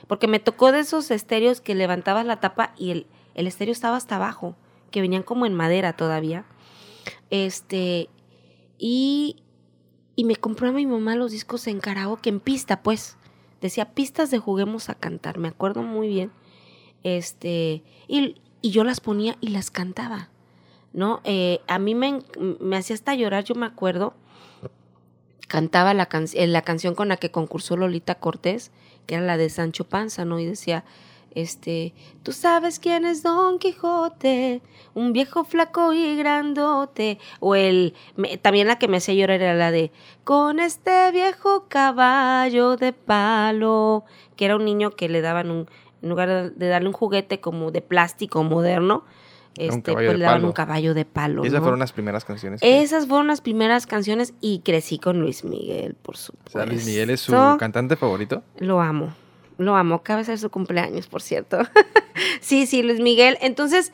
S2: porque me tocó de esos estéreos que levantabas la tapa y el, el estéreo estaba hasta abajo, que venían como en madera todavía. Este, y, y me compró a mi mamá los discos en karaoke, en pista, pues. Decía pistas de juguemos a cantar, me acuerdo muy bien. Este, y, y yo las ponía y las cantaba, ¿no? Eh, a mí me, me hacía hasta llorar, yo me acuerdo, cantaba la, eh, la canción con la que concursó Lolita Cortés, que era la de Sancho Panza, ¿no? Y decía, este, tú sabes quién es Don Quijote, un viejo flaco y grandote. O el, también la que me hacía llorar era la de, con este viejo caballo de palo, que era un niño que le daban un, en lugar de darle un juguete como de plástico moderno, este, pues le daban un caballo de palo.
S1: esas fueron las primeras canciones?
S2: Esas fueron las primeras canciones y crecí con Luis Miguel, por supuesto.
S1: O sea, Luis Miguel es su cantante favorito.
S2: Lo amo, lo amo. Cada vez es su cumpleaños, por cierto. (laughs) sí, sí, Luis Miguel. Entonces,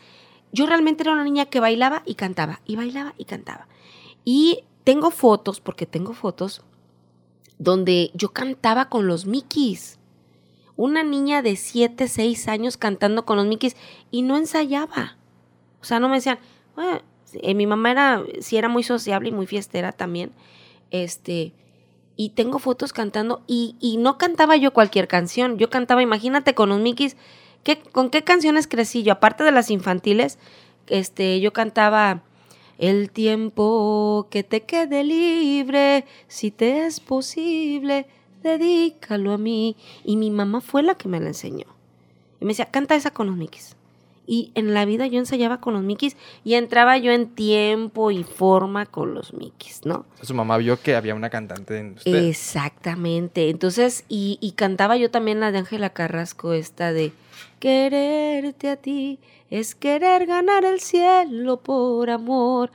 S2: yo realmente era una niña que bailaba y cantaba, y bailaba y cantaba. Y tengo fotos, porque tengo fotos, donde yo cantaba con los Mickeys una niña de 7, 6 años cantando con los Mickeys y no ensayaba. O sea, no me decían, eh, mi mamá era, sí era muy sociable y muy fiestera también. Este, y tengo fotos cantando y, y no cantaba yo cualquier canción, yo cantaba, imagínate, con los Mickeys, ¿qué, ¿con qué canciones crecí yo? Aparte de las infantiles, este, yo cantaba El tiempo que te quede libre, si te es posible dedícalo a mí. Y mi mamá fue la que me la enseñó. Y me decía, canta esa con los Mickeys. Y en la vida yo ensayaba con los Mickeys y entraba yo en tiempo y forma con los Mickeys, ¿no?
S1: Su mamá vio que había una cantante en usted.
S2: Exactamente. Entonces, y, y cantaba yo también la de Ángela Carrasco, esta de Quererte a ti es querer ganar el cielo por amor.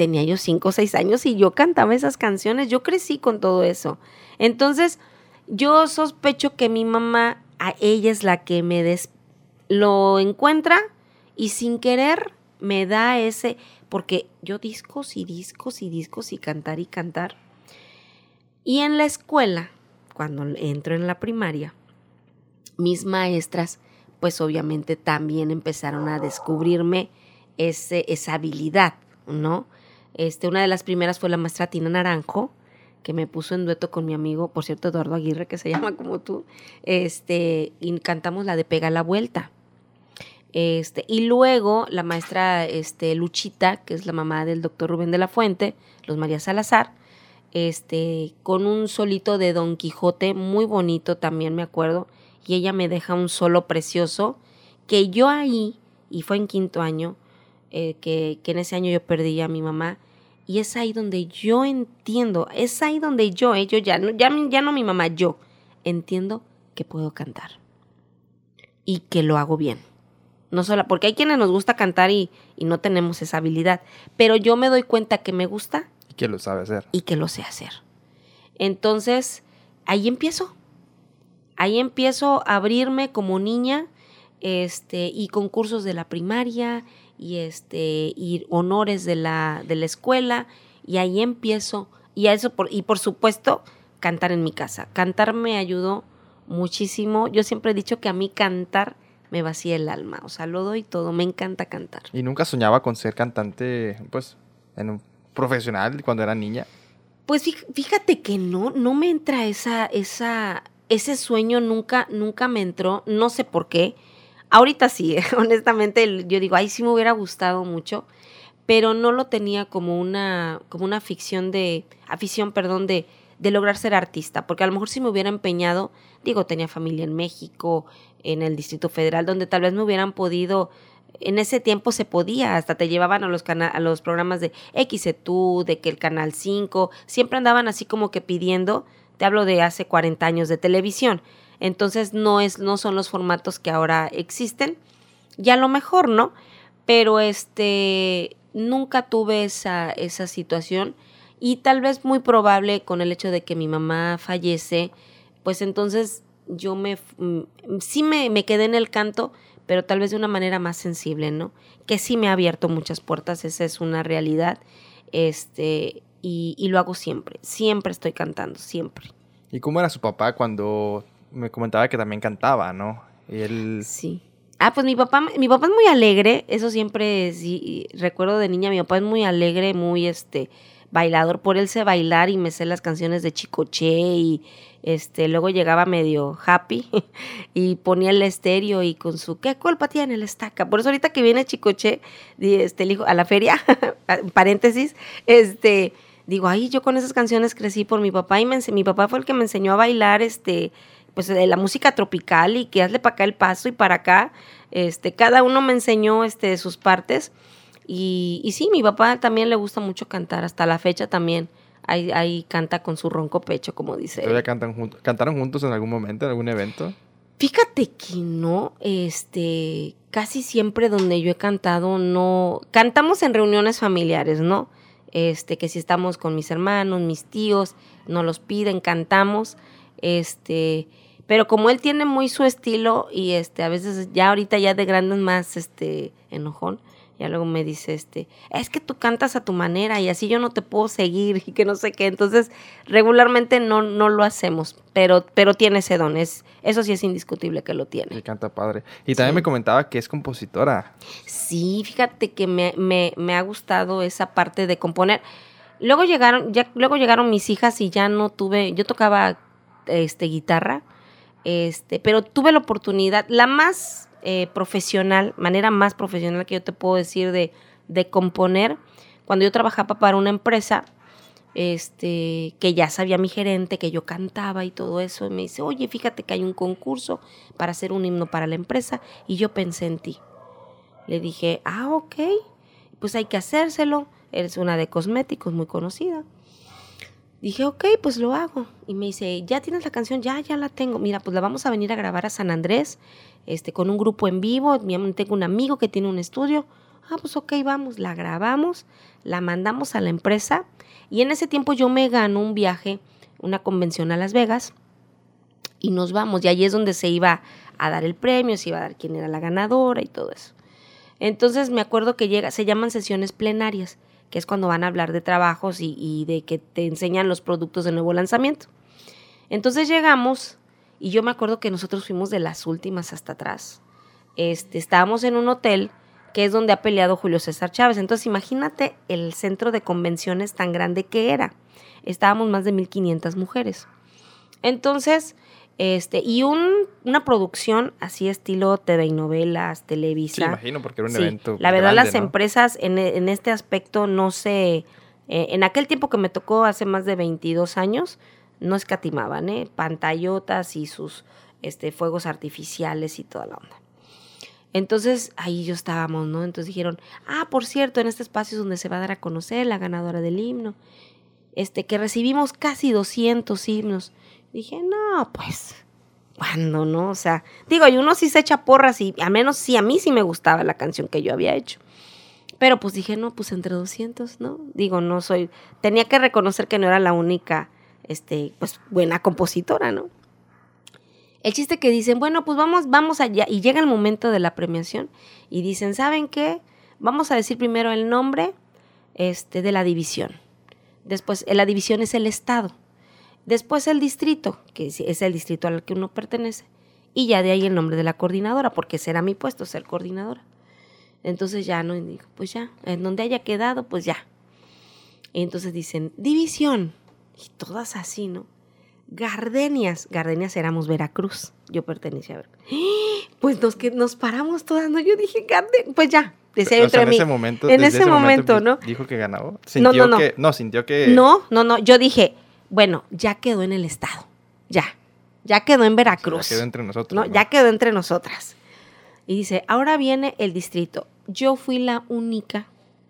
S2: Tenía yo cinco o seis años y yo cantaba esas canciones. Yo crecí con todo eso. Entonces, yo sospecho que mi mamá, a ella es la que me des lo encuentra y sin querer me da ese, porque yo discos y discos y discos y cantar y cantar. Y en la escuela, cuando entro en la primaria, mis maestras, pues obviamente también empezaron a descubrirme ese, esa habilidad, ¿no? Este, una de las primeras fue la maestra Tina Naranjo, que me puso en dueto con mi amigo, por cierto, Eduardo Aguirre, que se (laughs) llama como tú, este, y cantamos la de Pega la Vuelta. Este, y luego la maestra este, Luchita, que es la mamá del doctor Rubén de la Fuente, los María Salazar, este, con un solito de Don Quijote, muy bonito también me acuerdo, y ella me deja un solo precioso, que yo ahí, y fue en quinto año, eh, que, que, en ese año yo perdí a mi mamá, y es ahí donde yo entiendo, es ahí donde yo, eh, yo ya, ya, ya no mi mamá, yo entiendo que puedo cantar y que lo hago bien. No solo, porque hay quienes nos gusta cantar y, y no tenemos esa habilidad, pero yo me doy cuenta que me gusta.
S1: Y que lo sabe hacer.
S2: Y que lo sé hacer. Entonces, ahí empiezo. Ahí empiezo a abrirme como niña este, y concursos de la primaria y, este, y honores de la, de la escuela. Y ahí empiezo. Y, a eso por, y por supuesto, cantar en mi casa. Cantar me ayudó muchísimo. Yo siempre he dicho que a mí cantar me vacía el alma. O sea, lo doy todo. Me encanta cantar.
S1: ¿Y nunca soñaba con ser cantante, pues, en un profesional cuando era niña?
S2: Pues fíjate que no, no me entra esa, esa, ese sueño nunca, nunca me entró. No sé por qué. Ahorita sí, (laughs) honestamente, yo digo, ay, sí me hubiera gustado mucho, pero no lo tenía como una, como una ficción de, afición, perdón, de, de lograr ser artista, porque a lo mejor si me hubiera empeñado, digo, tenía familia en México, en el Distrito Federal, donde tal vez me hubieran podido, en ese tiempo se podía, hasta te llevaban a los, a los programas de XETU, de que el Canal 5, siempre andaban así como que pidiendo, te hablo de hace 40 años de televisión, entonces no, es, no son los formatos que ahora existen, ya lo mejor, ¿no? Pero este, nunca tuve esa, esa situación y tal vez muy probable con el hecho de que mi mamá fallece, pues entonces yo me, mm, sí me, me, quedé en el canto, pero tal vez de una manera más sensible, ¿no? Que sí me ha abierto muchas puertas, esa es una realidad, este, y, y lo hago siempre, siempre estoy cantando, siempre.
S1: ¿Y cómo era su papá cuando me comentaba que también cantaba, ¿no?
S2: Y él... Sí. Ah, pues mi papá, mi papá es muy alegre, eso siempre, sí, recuerdo de niña, mi papá es muy alegre, muy, este, bailador, por él sé bailar y me sé las canciones de Chicoche y este, luego llegaba medio happy (laughs) y ponía el estéreo y con su ¿qué culpa tiene el estaca? Por eso ahorita que viene Chicoche, este, el a la feria, (laughs) paréntesis, este, digo, ay, yo con esas canciones crecí por mi papá y me, mi papá fue el que me enseñó a bailar, este, pues de la música tropical y que hazle para acá el paso y para acá, este, cada uno me enseñó, este, sus partes y, y sí, mi papá también le gusta mucho cantar, hasta la fecha también. Ahí, ahí canta con su ronco pecho, como dice.
S1: ¿Todavía cantan? ¿Cantaron juntos en algún momento, en algún evento?
S2: Fíjate que no, este, casi siempre donde yo he cantado no, cantamos en reuniones familiares, ¿no? Este, que si estamos con mis hermanos, mis tíos, nos los piden, cantamos, este, pero como él tiene muy su estilo y este, a veces ya ahorita ya de grandes más, este, enojón, ya luego me dice, este, es que tú cantas a tu manera y así yo no te puedo seguir y que no sé qué. Entonces, regularmente no, no lo hacemos, pero, pero tiene ese don. eso sí es indiscutible que lo tiene.
S1: Y canta padre. Y también me comentaba que es compositora.
S2: Sí, fíjate que me, me, me ha gustado esa parte de componer. Luego llegaron, ya, luego llegaron mis hijas y ya no tuve, yo tocaba este, guitarra, este, pero tuve la oportunidad, la más eh, profesional, manera más profesional que yo te puedo decir de, de componer, cuando yo trabajaba para una empresa, este, que ya sabía mi gerente que yo cantaba y todo eso, y me dice, oye, fíjate que hay un concurso para hacer un himno para la empresa, y yo pensé en ti. Le dije, ah, ok, pues hay que hacérselo, eres una de cosméticos muy conocida. Dije, ok, pues lo hago. Y me dice, ¿ya tienes la canción? Ya, ya la tengo. Mira, pues la vamos a venir a grabar a San Andrés este, con un grupo en vivo. Tengo un amigo que tiene un estudio. Ah, pues ok, vamos, la grabamos, la mandamos a la empresa y en ese tiempo yo me gano un viaje, una convención a Las Vegas y nos vamos. Y ahí es donde se iba a dar el premio, se iba a dar quién era la ganadora y todo eso. Entonces me acuerdo que llega, se llaman sesiones plenarias, que es cuando van a hablar de trabajos y, de que te enseñan los productos de nuevo lanzamiento. Entonces llegamos y yo me acuerdo que nosotros fuimos de las últimas hasta atrás. Este, estábamos en un hotel que es donde ha peleado Julio César Chávez. Entonces imagínate el centro de convenciones tan grande que era. Estábamos más de 1500 mujeres. Entonces, este, y un, una producción así estilo TV y novelas, Televisa.
S1: Sí, imagino, porque era un
S2: Sí,
S1: evento.
S2: La verdad,
S1: grande,
S2: las
S1: ¿no?
S2: empresas en, en este aspecto no se. eh, en aquel tiempo que me tocó, hace más de 22 años, no escatimaban, ¿eh? Pantallotas y sus este, fuegos artificiales y toda la onda. Entonces, ahí yo estábamos, ¿no? Entonces dijeron, ah, por cierto, en este espacio es donde se va a dar a conocer la ganadora del himno, este, que recibimos casi 200 himnos. Dije, no, pues, ¿cuándo, no? O sea, digo, y uno sí se echa porras y a menos sí, a mí sí me gustaba la canción que yo había hecho. Pero pues dije, no, pues entre 200, ¿no? Digo, no soy, tenía que reconocer que no era la única, este, pues, buena compositora, ¿no? El chiste que dicen, bueno, pues vamos, vamos allá. Y llega el momento de la premiación y dicen, ¿saben qué? Vamos a decir primero el nombre este, de la división. Después, eh, la división es el estado. Después el distrito, que es- el distrito al que uno pertenece. Y ya de ahí el nombre de la coordinadora, porque será mi puesto ser coordinadora. Entonces ya no, digo, pues ya, en donde haya quedado, pues ya. Y entonces dicen, división. Y todas así, ¿no? Gardenias. Gardenias éramos Veracruz. Yo pertenecía a Veracruz. Pues nos, que nos paramos todas, ¿no? Yo dije, Garden, pues ya. Decía yo entre
S1: en
S2: mí.
S1: ese momento.
S2: en ese momento, ¿no?
S1: Dijo que ganaba.
S2: No,
S1: Sintió
S2: no, no.
S1: que. No, sintió que.
S2: No, no, no. Yo dije, bueno, ya quedó en el estado. Ya. Ya quedó en
S1: Ya
S2: Veracruz.
S1: quedó entre nosotros.
S2: ¿no?
S1: ¿no?
S2: Ya quedó entre nosotras. Y dice, ahora viene el distrito. Yo fui la única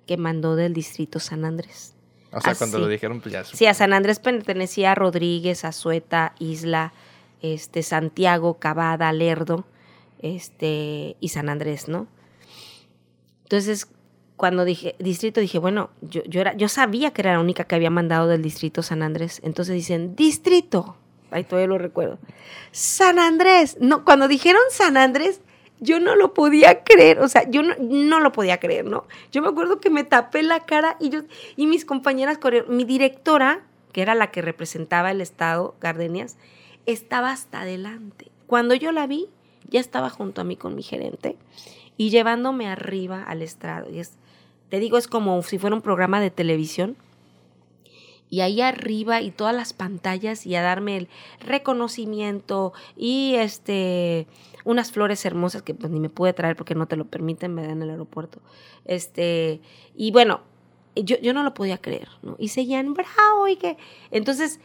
S2: que mandó del distrito San Andrés.
S1: O sea, cuando lo dijeron, pues ya.
S2: Sí, a San Andrés pertenecía a Rodríguez, Azueta, Isla, este, Santiago, Cavada, Lerdo, este, y San Andrés, ¿no? Entonces, cuando dije distrito, dije, bueno, yo, yo, era, yo sabía que era la única que había mandado del distrito San Andrés. Entonces dicen, distrito. Ahí todavía lo recuerdo. San Andrés. No, cuando dijeron San Andrés, yo no lo podía creer. O sea, yo no, no lo podía creer, ¿no? Yo me acuerdo que me tapé la cara y yo, y mis compañeras, coreo- mi directora, que era la que representaba el estado, Gardenias, estaba hasta adelante. Cuando yo la vi, ya estaba junto a mí con mi gerente y llevándome arriba al estrado. Y es, te digo, es como si fuera un programa de televisión. Y ahí arriba y todas las pantallas y a darme el reconocimiento y este unas flores hermosas que pues ni me pude traer porque no te lo permiten, me dan en el aeropuerto. Este, y bueno, yo, yo no lo podía creer, ¿no? Y seguían bravo y que entonces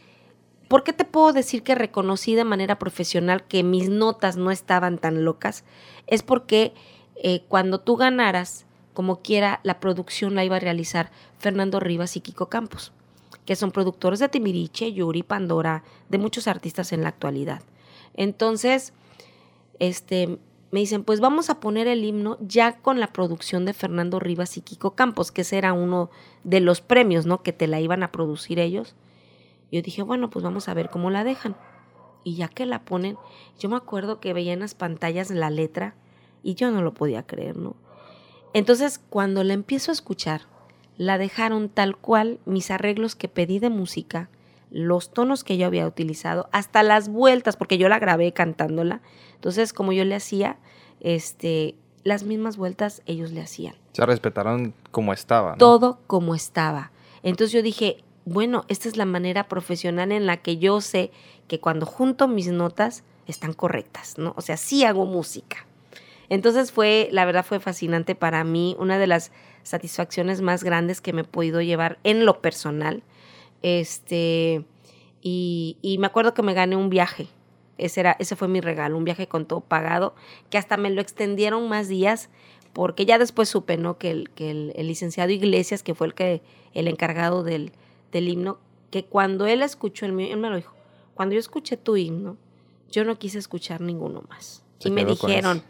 S2: ¿Por qué te puedo decir que reconocí de manera profesional que mis notas no estaban tan locas? Es porque eh, cuando tú ganaras, como quiera, la producción la iba a realizar Fernando Rivas y Kiko Campos, que son productores de Timiriche, Yuri, Pandora, de muchos artistas en la actualidad. Entonces, este, me dicen, pues vamos a poner el himno ya con la producción de Fernando Rivas y Kiko Campos, que ese era uno de los premios, ¿no? Que te la iban a producir ellos. Yo dije, bueno, pues vamos a ver cómo la dejan. Y ya que la ponen, yo me acuerdo que veía en las pantallas la letra y yo no lo podía creer, ¿no? Entonces, cuando la empiezo a escuchar, la dejaron tal cual mis arreglos que pedí de música, los tonos que yo había utilizado, hasta las vueltas, porque yo la grabé cantándola. Entonces, como yo le hacía, este, las mismas vueltas ellos le hacían
S1: Se respetaron como estaba. ¿no?
S2: todo como estaba. Entonces yo dije, bueno, esta es la manera profesional en la que yo sé que cuando junto mis notas están correctas, ¿no? O sea, sí hago música. Entonces fue, la verdad fue fascinante para mí, una de las satisfacciones más grandes que me he podido llevar en lo personal. Este, y, y me acuerdo que me gané un viaje. Ese, era, ese fue mi regalo, un viaje con todo pagado, que hasta me lo extendieron más días, porque ya después supe, ¿no? Que el, que el, el licenciado Iglesias, que fue el, que, el encargado del, del himno, que cuando él escuchó el mío, él me lo dijo, cuando yo escuché tu himno, yo no quise escuchar ninguno más.
S1: Se
S2: y me dijeron.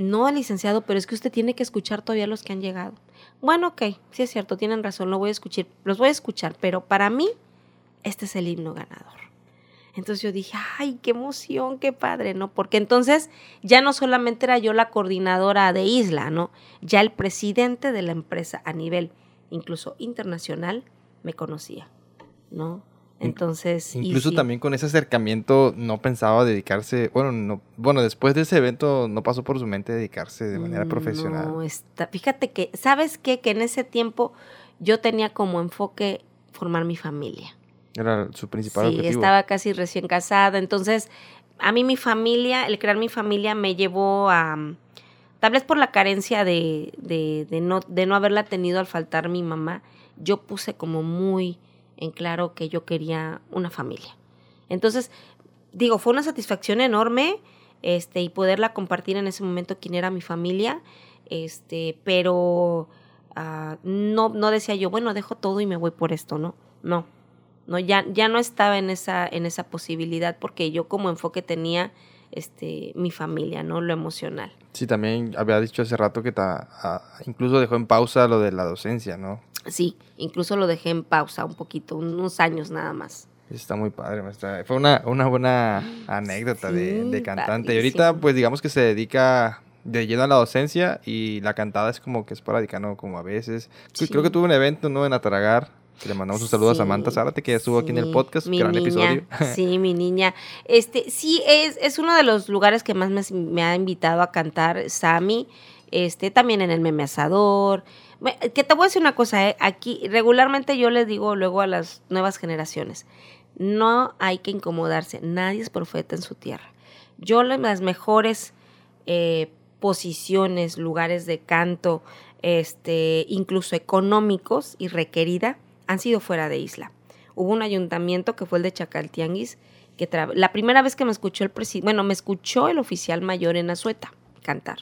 S2: No, licenciado, pero es que usted tiene que escuchar todavía los que han llegado. Bueno, ok, sí es cierto, tienen razón, lo voy a escuchar, los voy a escuchar, pero para mí, este es el himno ganador. Entonces yo dije, ay, qué emoción, qué padre, ¿no? Porque entonces ya no solamente era yo la coordinadora de Isla, ¿no? Ya el presidente de la empresa a nivel incluso internacional me conocía, ¿no? Entonces,
S1: Incluso
S2: sí.
S1: también con ese acercamiento no pensaba dedicarse, bueno, no, bueno, después de ese evento no pasó por su mente dedicarse de manera
S2: Mm,
S1: profesional.
S2: No, está, fíjate que, ¿sabes qué? Que en ese tiempo yo tenía como enfoque formar mi familia.
S1: Era su principal
S2: Sí,
S1: objetivo.
S2: estaba casi recién casada, entonces a mí mi familia, el crear mi familia me llevó a, tal vez por la carencia de, de, de no, de no haberla tenido al faltar mi mamá, yo puse como muy en claro que yo quería una familia. Entonces, digo, fue una satisfacción enorme este, y poderla compartir en ese momento quién era mi familia, este, pero ah, no, no decía yo, bueno, dejo todo y me voy por esto, ¿no? No, no, ya, ya no estaba en esa, en esa posibilidad porque yo como enfoque tenía este, mi familia, ¿no? Lo emocional.
S1: Sí, también había dicho hace rato que ta- incluso dejó en pausa lo de la docencia, ¿no?
S2: Sí, incluso lo dejé en pausa un poquito, unos años nada más.
S1: Está muy padre, maestra. Fue una, una buena anécdota de, cantante. Y ahorita, pues digamos que se dedica de lleno a la docencia y la cantada es como que esporádica, ¿no? Como a veces. Creo-
S2: Sí.
S1: Creo que tuvo un evento, ¿no? En Ataragar. que le mandamos un saludo a Samantha Zárate, que estuvo aquí en el podcast.
S2: mi
S1: gran
S2: niña,
S1: episodio.
S2: Sí, (laughs) mi niña. Este, sí, es, es uno de los lugares que más me, me ha invitado a cantar Sami. Este, también en el meme asador. Que te voy a decir una cosa, ¿eh? aquí regularmente yo les digo luego a las nuevas generaciones, no hay que incomodarse, nadie es profeta en su tierra. Yo la- las mejores eh, posiciones, lugares de canto, este, incluso económicos y requerida, han sido fuera de isla. Hubo un ayuntamiento que fue el de Chacaltianguis, que la primera vez que me escuchó el presidente, bueno, me escuchó el oficial mayor en Azueta cantar.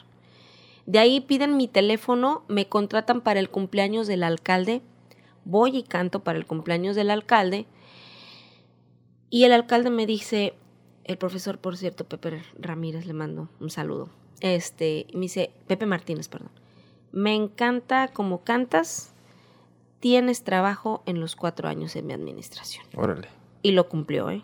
S2: De ahí piden mi teléfono, me contratan para el cumpleaños del alcalde, voy y canto para el cumpleaños del alcalde, y el alcalde me dice, el profesor, por cierto, Pepe Ramírez, le mando un saludo, este, me dice, Pepe Martínez, perdón, me encanta cómo cantas, tienes trabajo en los cuatro años en mi administración.
S1: Órale.
S2: Y lo cumplió, ¿eh?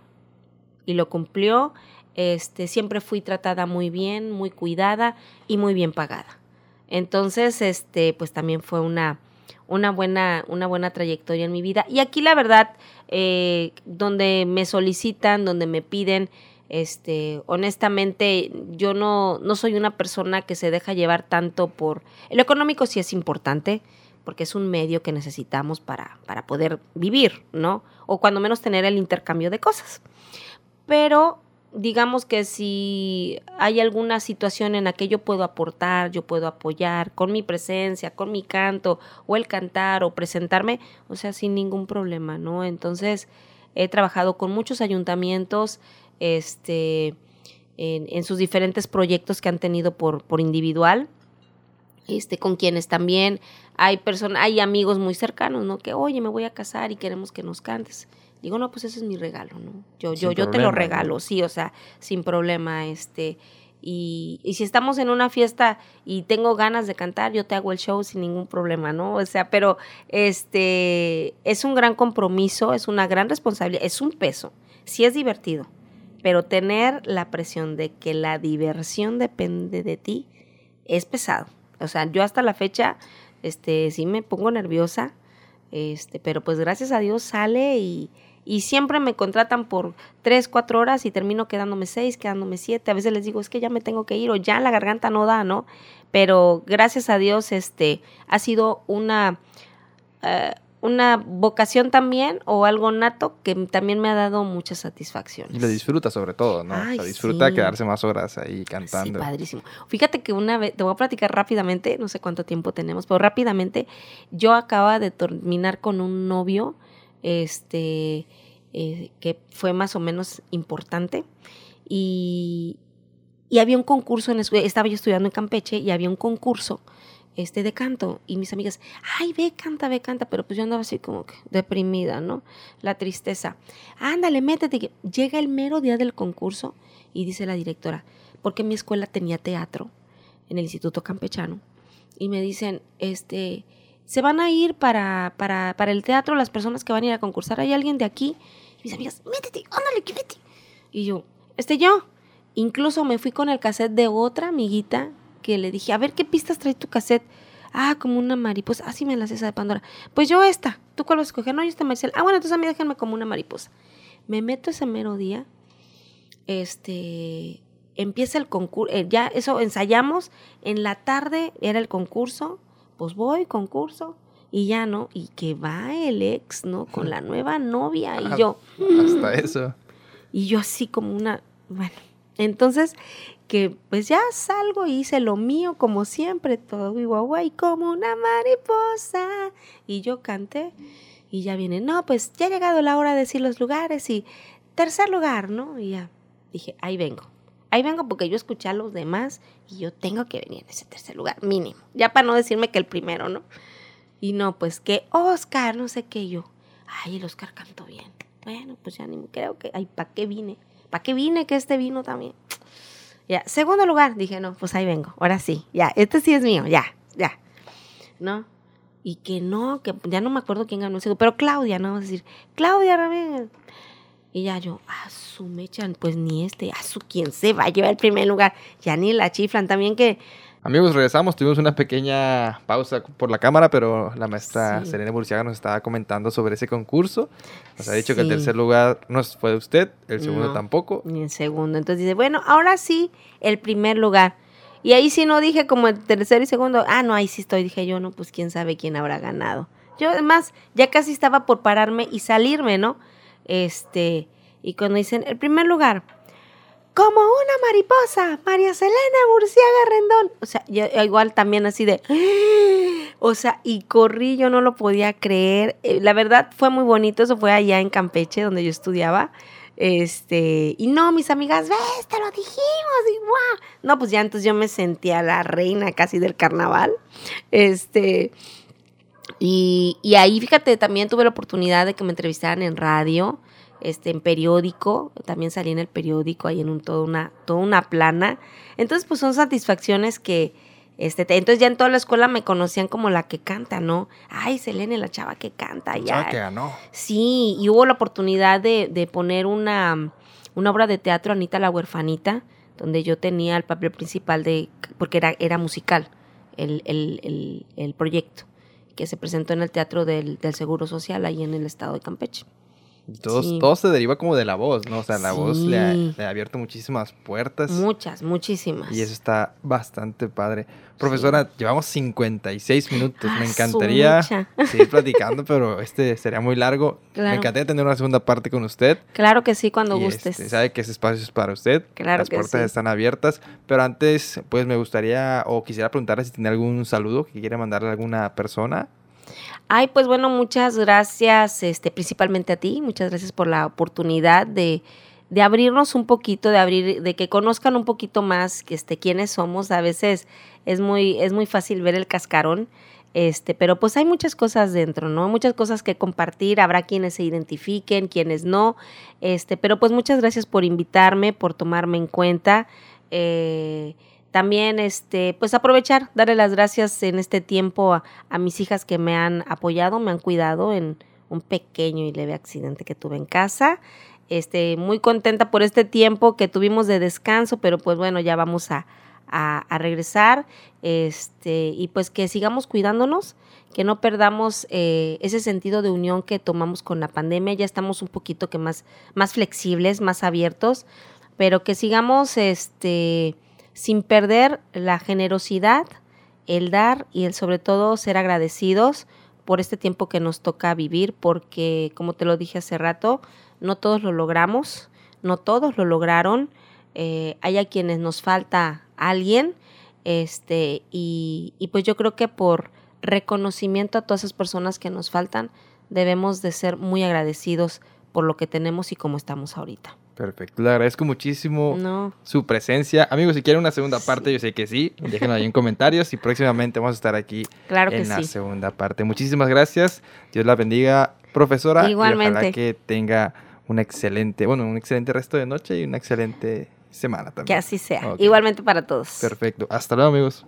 S2: Y lo cumplió. Este, siempre fui tratada muy bien, muy cuidada y muy bien pagada. Entonces, este, pues también fue una, una, buena, una buena trayectoria en mi vida. Y aquí la verdad, eh, donde me solicitan, donde me piden, este, honestamente, yo no, no soy una persona que se deja llevar tanto por... Lo económico sí es importante, porque es un medio que necesitamos para, para poder vivir, ¿no? O cuando menos tener el intercambio de cosas. Pero digamos que si hay alguna situación en la que yo puedo aportar, yo puedo apoyar con mi presencia, con mi canto, o el cantar, o presentarme, o sea, sin ningún problema, ¿no? Entonces, he trabajado con muchos ayuntamientos, este, en, en sus diferentes proyectos que han tenido por, por individual, este, con quienes también hay personas, hay amigos muy cercanos, ¿no? Que, oye, me voy a casar y queremos que nos cantes. Digo, no, pues ese es mi regalo, ¿no? Yo, yo, yo te lo regalo, sí, o sea, sin problema, este. Y, y si estamos en una fiesta y tengo ganas de cantar, yo te hago el show sin ningún problema, ¿no? O sea, pero este es un gran compromiso, es una gran responsabilidad, es un peso. Sí es divertido, pero tener la presión de que la diversión depende de ti es pesado. O sea, yo hasta la fecha, este, sí me pongo nerviosa, este, pero pues gracias a Dios sale y, y siempre me contratan por tres, cuatro horas y termino quedándome seis, quedándome siete. A veces les digo, es que ya me tengo que ir o ya la garganta no da, ¿no? Pero gracias a Dios, este, ha sido una, eh, una vocación también o algo nato que también me ha dado muchas satisfacciones.
S1: Y lo disfruta sobre todo, ¿no?
S2: Ay,
S1: o sea, disfruta
S2: sí.
S1: quedarse más horas ahí
S2: Sí,
S1: cantando.
S2: padrísimo. Fíjate que una vez, te voy a platicar rápidamente, no sé cuánto tiempo tenemos, pero rápidamente, yo acaba de terminar con un novio, este, eh, que fue más o menos importante, y, y había un concurso, en, estaba yo estudiando en Campeche, y había un concurso este, de canto, y mis amigas, ay, ve, canta, ve, canta, pero pues yo andaba así como que deprimida, ¿no? La tristeza. Ándale, métete. Llega el mero día del concurso, y dice la directora, porque mi escuela tenía teatro en el Instituto Campechano. Y me dicen, este, se van a ir para, para, para el teatro las personas que van a ir a concursar. ¿Hay alguien de aquí? Y mis amigas, métete, ándale, que vete. Y yo, este yo. Incluso me fui con el cassette de otra amiguita que le dije, a ver qué pistas trae tu cassette. Ah, como una mariposa. Ah, sí me la esa de Pandora. Pues yo esta. ¿Tú cuál vas a escoger? No, yo esta Maricel. Ah, bueno, entonces a mí déjenme como una mariposa. Me meto ese mero día. Este. Empieza el concurso. ya eso ensayamos. En la tarde era el concurso. Pues voy, concurso. Y ya no. Y que va el ex, ¿no? Con la nueva novia. Y yo.
S1: Hasta eso.
S2: Y yo así como una. Bueno. Entonces, que pues ya salgo y hice lo mío como siempre, todo y como una mariposa. Y yo canté y ya viene, no, pues ya ha llegado la hora de decir los lugares y tercer lugar, ¿no? Y ya dije, ahí vengo. Ahí vengo porque yo escuché a los demás y yo tengo que venir en ese tercer lugar, mínimo. Ya para no decirme que el primero, ¿no? Y no, pues que Oscar, no sé qué yo. Ay, el Oscar cantó bien. Bueno, pues ya ni creo que, ay, ¿para qué vine? ¿Para qué vine que este vino también? Ya, segundo lugar, dije, no, pues ahí vengo, ahora sí, ya, este sí es mío, ya, ya, ¿no? Y que no, que ya no me acuerdo quién ganó ese, pero Claudia, ¿no? Vamos a decir, Claudia Ramírez. Y ya yo, a su mechan, pues ni este, a su quien se va a llevar el primer lugar, ya ni la chiflan, también que
S1: Amigos, regresamos. Tuvimos una pequeña pausa por la cámara, pero la maestra Selena Burciaga nos estaba comentando sobre ese concurso. Nos ha dicho que el tercer lugar no fue de usted, el segundo tampoco.
S2: Ni el segundo. Entonces dice, bueno, ahora sí, el primer lugar. Y ahí sí no dije como el tercero y segundo. Ah, no, ahí sí estoy. Dije yo, no, pues quién sabe quién habrá ganado. Yo además ya casi estaba por pararme y salirme, ¿no? Este, y cuando dicen el primer lugar, como una mariposa, María Selena Burciaga Rendón. O sea, igual también así de, (gasps) o sea, y corrí, yo no lo podía creer. Eh, la verdad fue muy bonito, eso fue allá en Campeche, donde yo estudiaba. Este, y no, mis amigas, ves, te lo dijimos, y wow. No, pues ya entonces yo me sentía la reina casi del carnaval. Este, y, y ahí, fíjate, también tuve la oportunidad de que me entrevistaran en radio este, en periódico, también salí en el periódico, ahí en un, toda, una, toda una plana. Entonces, pues son satisfacciones que, este, entonces ya en toda la escuela me conocían como la que canta, ¿no? Ay, Selene, la chava que canta. Ya.
S1: que ganó.
S2: Sí, y hubo la oportunidad de, de poner una, una obra de teatro, Anita la huerfanita, donde yo tenía el papel principal de, porque era, era musical el, el, el, el proyecto, que se presentó en el Teatro del, del Seguro Social, ahí en el estado de Campeche.
S1: Todo, se deriva como de la voz, ¿no? O sea, la voz le ha, abierto muchísimas puertas.
S2: Muchas, muchísimas.
S1: Y eso está bastante padre. Profesora, llevamos 56 minutos. Me ah, encantaría (laughs) seguir platicando, pero este sería muy largo. Me encantaría tener una segunda parte con usted.
S2: Claro que sí, cuando gustes.
S1: Este, sabe que ese espacio es para usted.
S2: Claro
S1: Las puertas están abiertas. Pero antes, pues me gustaría o quisiera preguntarle si tiene algún saludo que quiere mandarle a alguna persona.
S2: Ay, pues bueno, muchas gracias, este, principalmente a ti, muchas gracias por la oportunidad de, de abrirnos un poquito, de abrir, de que conozcan un poquito más este, quiénes somos. A veces es muy, es muy fácil ver el cascarón, este, pero pues hay muchas cosas dentro, ¿no? Muchas cosas que compartir, habrá quienes se identifiquen, quienes no, este, pero pues muchas gracias por invitarme, por tomarme en cuenta. Eh, también, este, pues aprovechar, darle las gracias en este tiempo a, mis hijas que me han apoyado, me han cuidado en un pequeño y leve accidente que tuve en casa. Este, muy contenta por este tiempo que tuvimos de descanso, pero pues bueno, ya vamos a, a, regresar. Este, y pues que sigamos cuidándonos, que no perdamos eh, ese sentido de unión que tomamos con la pandemia. Ya estamos un poquito que más, más flexibles, más abiertos, pero que sigamos este sin perder la generosidad, el dar y el sobre todo ser agradecidos por este tiempo que nos toca vivir, porque como te lo dije hace rato, no todos lo logramos, no todos lo lograron, eh, hay a quienes nos falta alguien, este, y, y pues yo creo que por reconocimiento a todas esas personas que nos faltan, debemos de ser muy agradecidos por lo que tenemos y cómo estamos ahorita.
S1: Perfecto, le agradezco muchísimo su presencia. Amigos, si quieren una segunda parte, yo sé que sí, déjenlo ahí en comentarios y próximamente vamos a estar aquí en la segunda parte. Muchísimas gracias, Dios la bendiga, profesora.
S2: Igualmente.
S1: Y ojalá que tenga un excelente, bueno, un excelente resto de noche y una excelente semana también.
S2: Que así sea. Igualmente para todos.
S1: Perfecto, hasta luego amigos.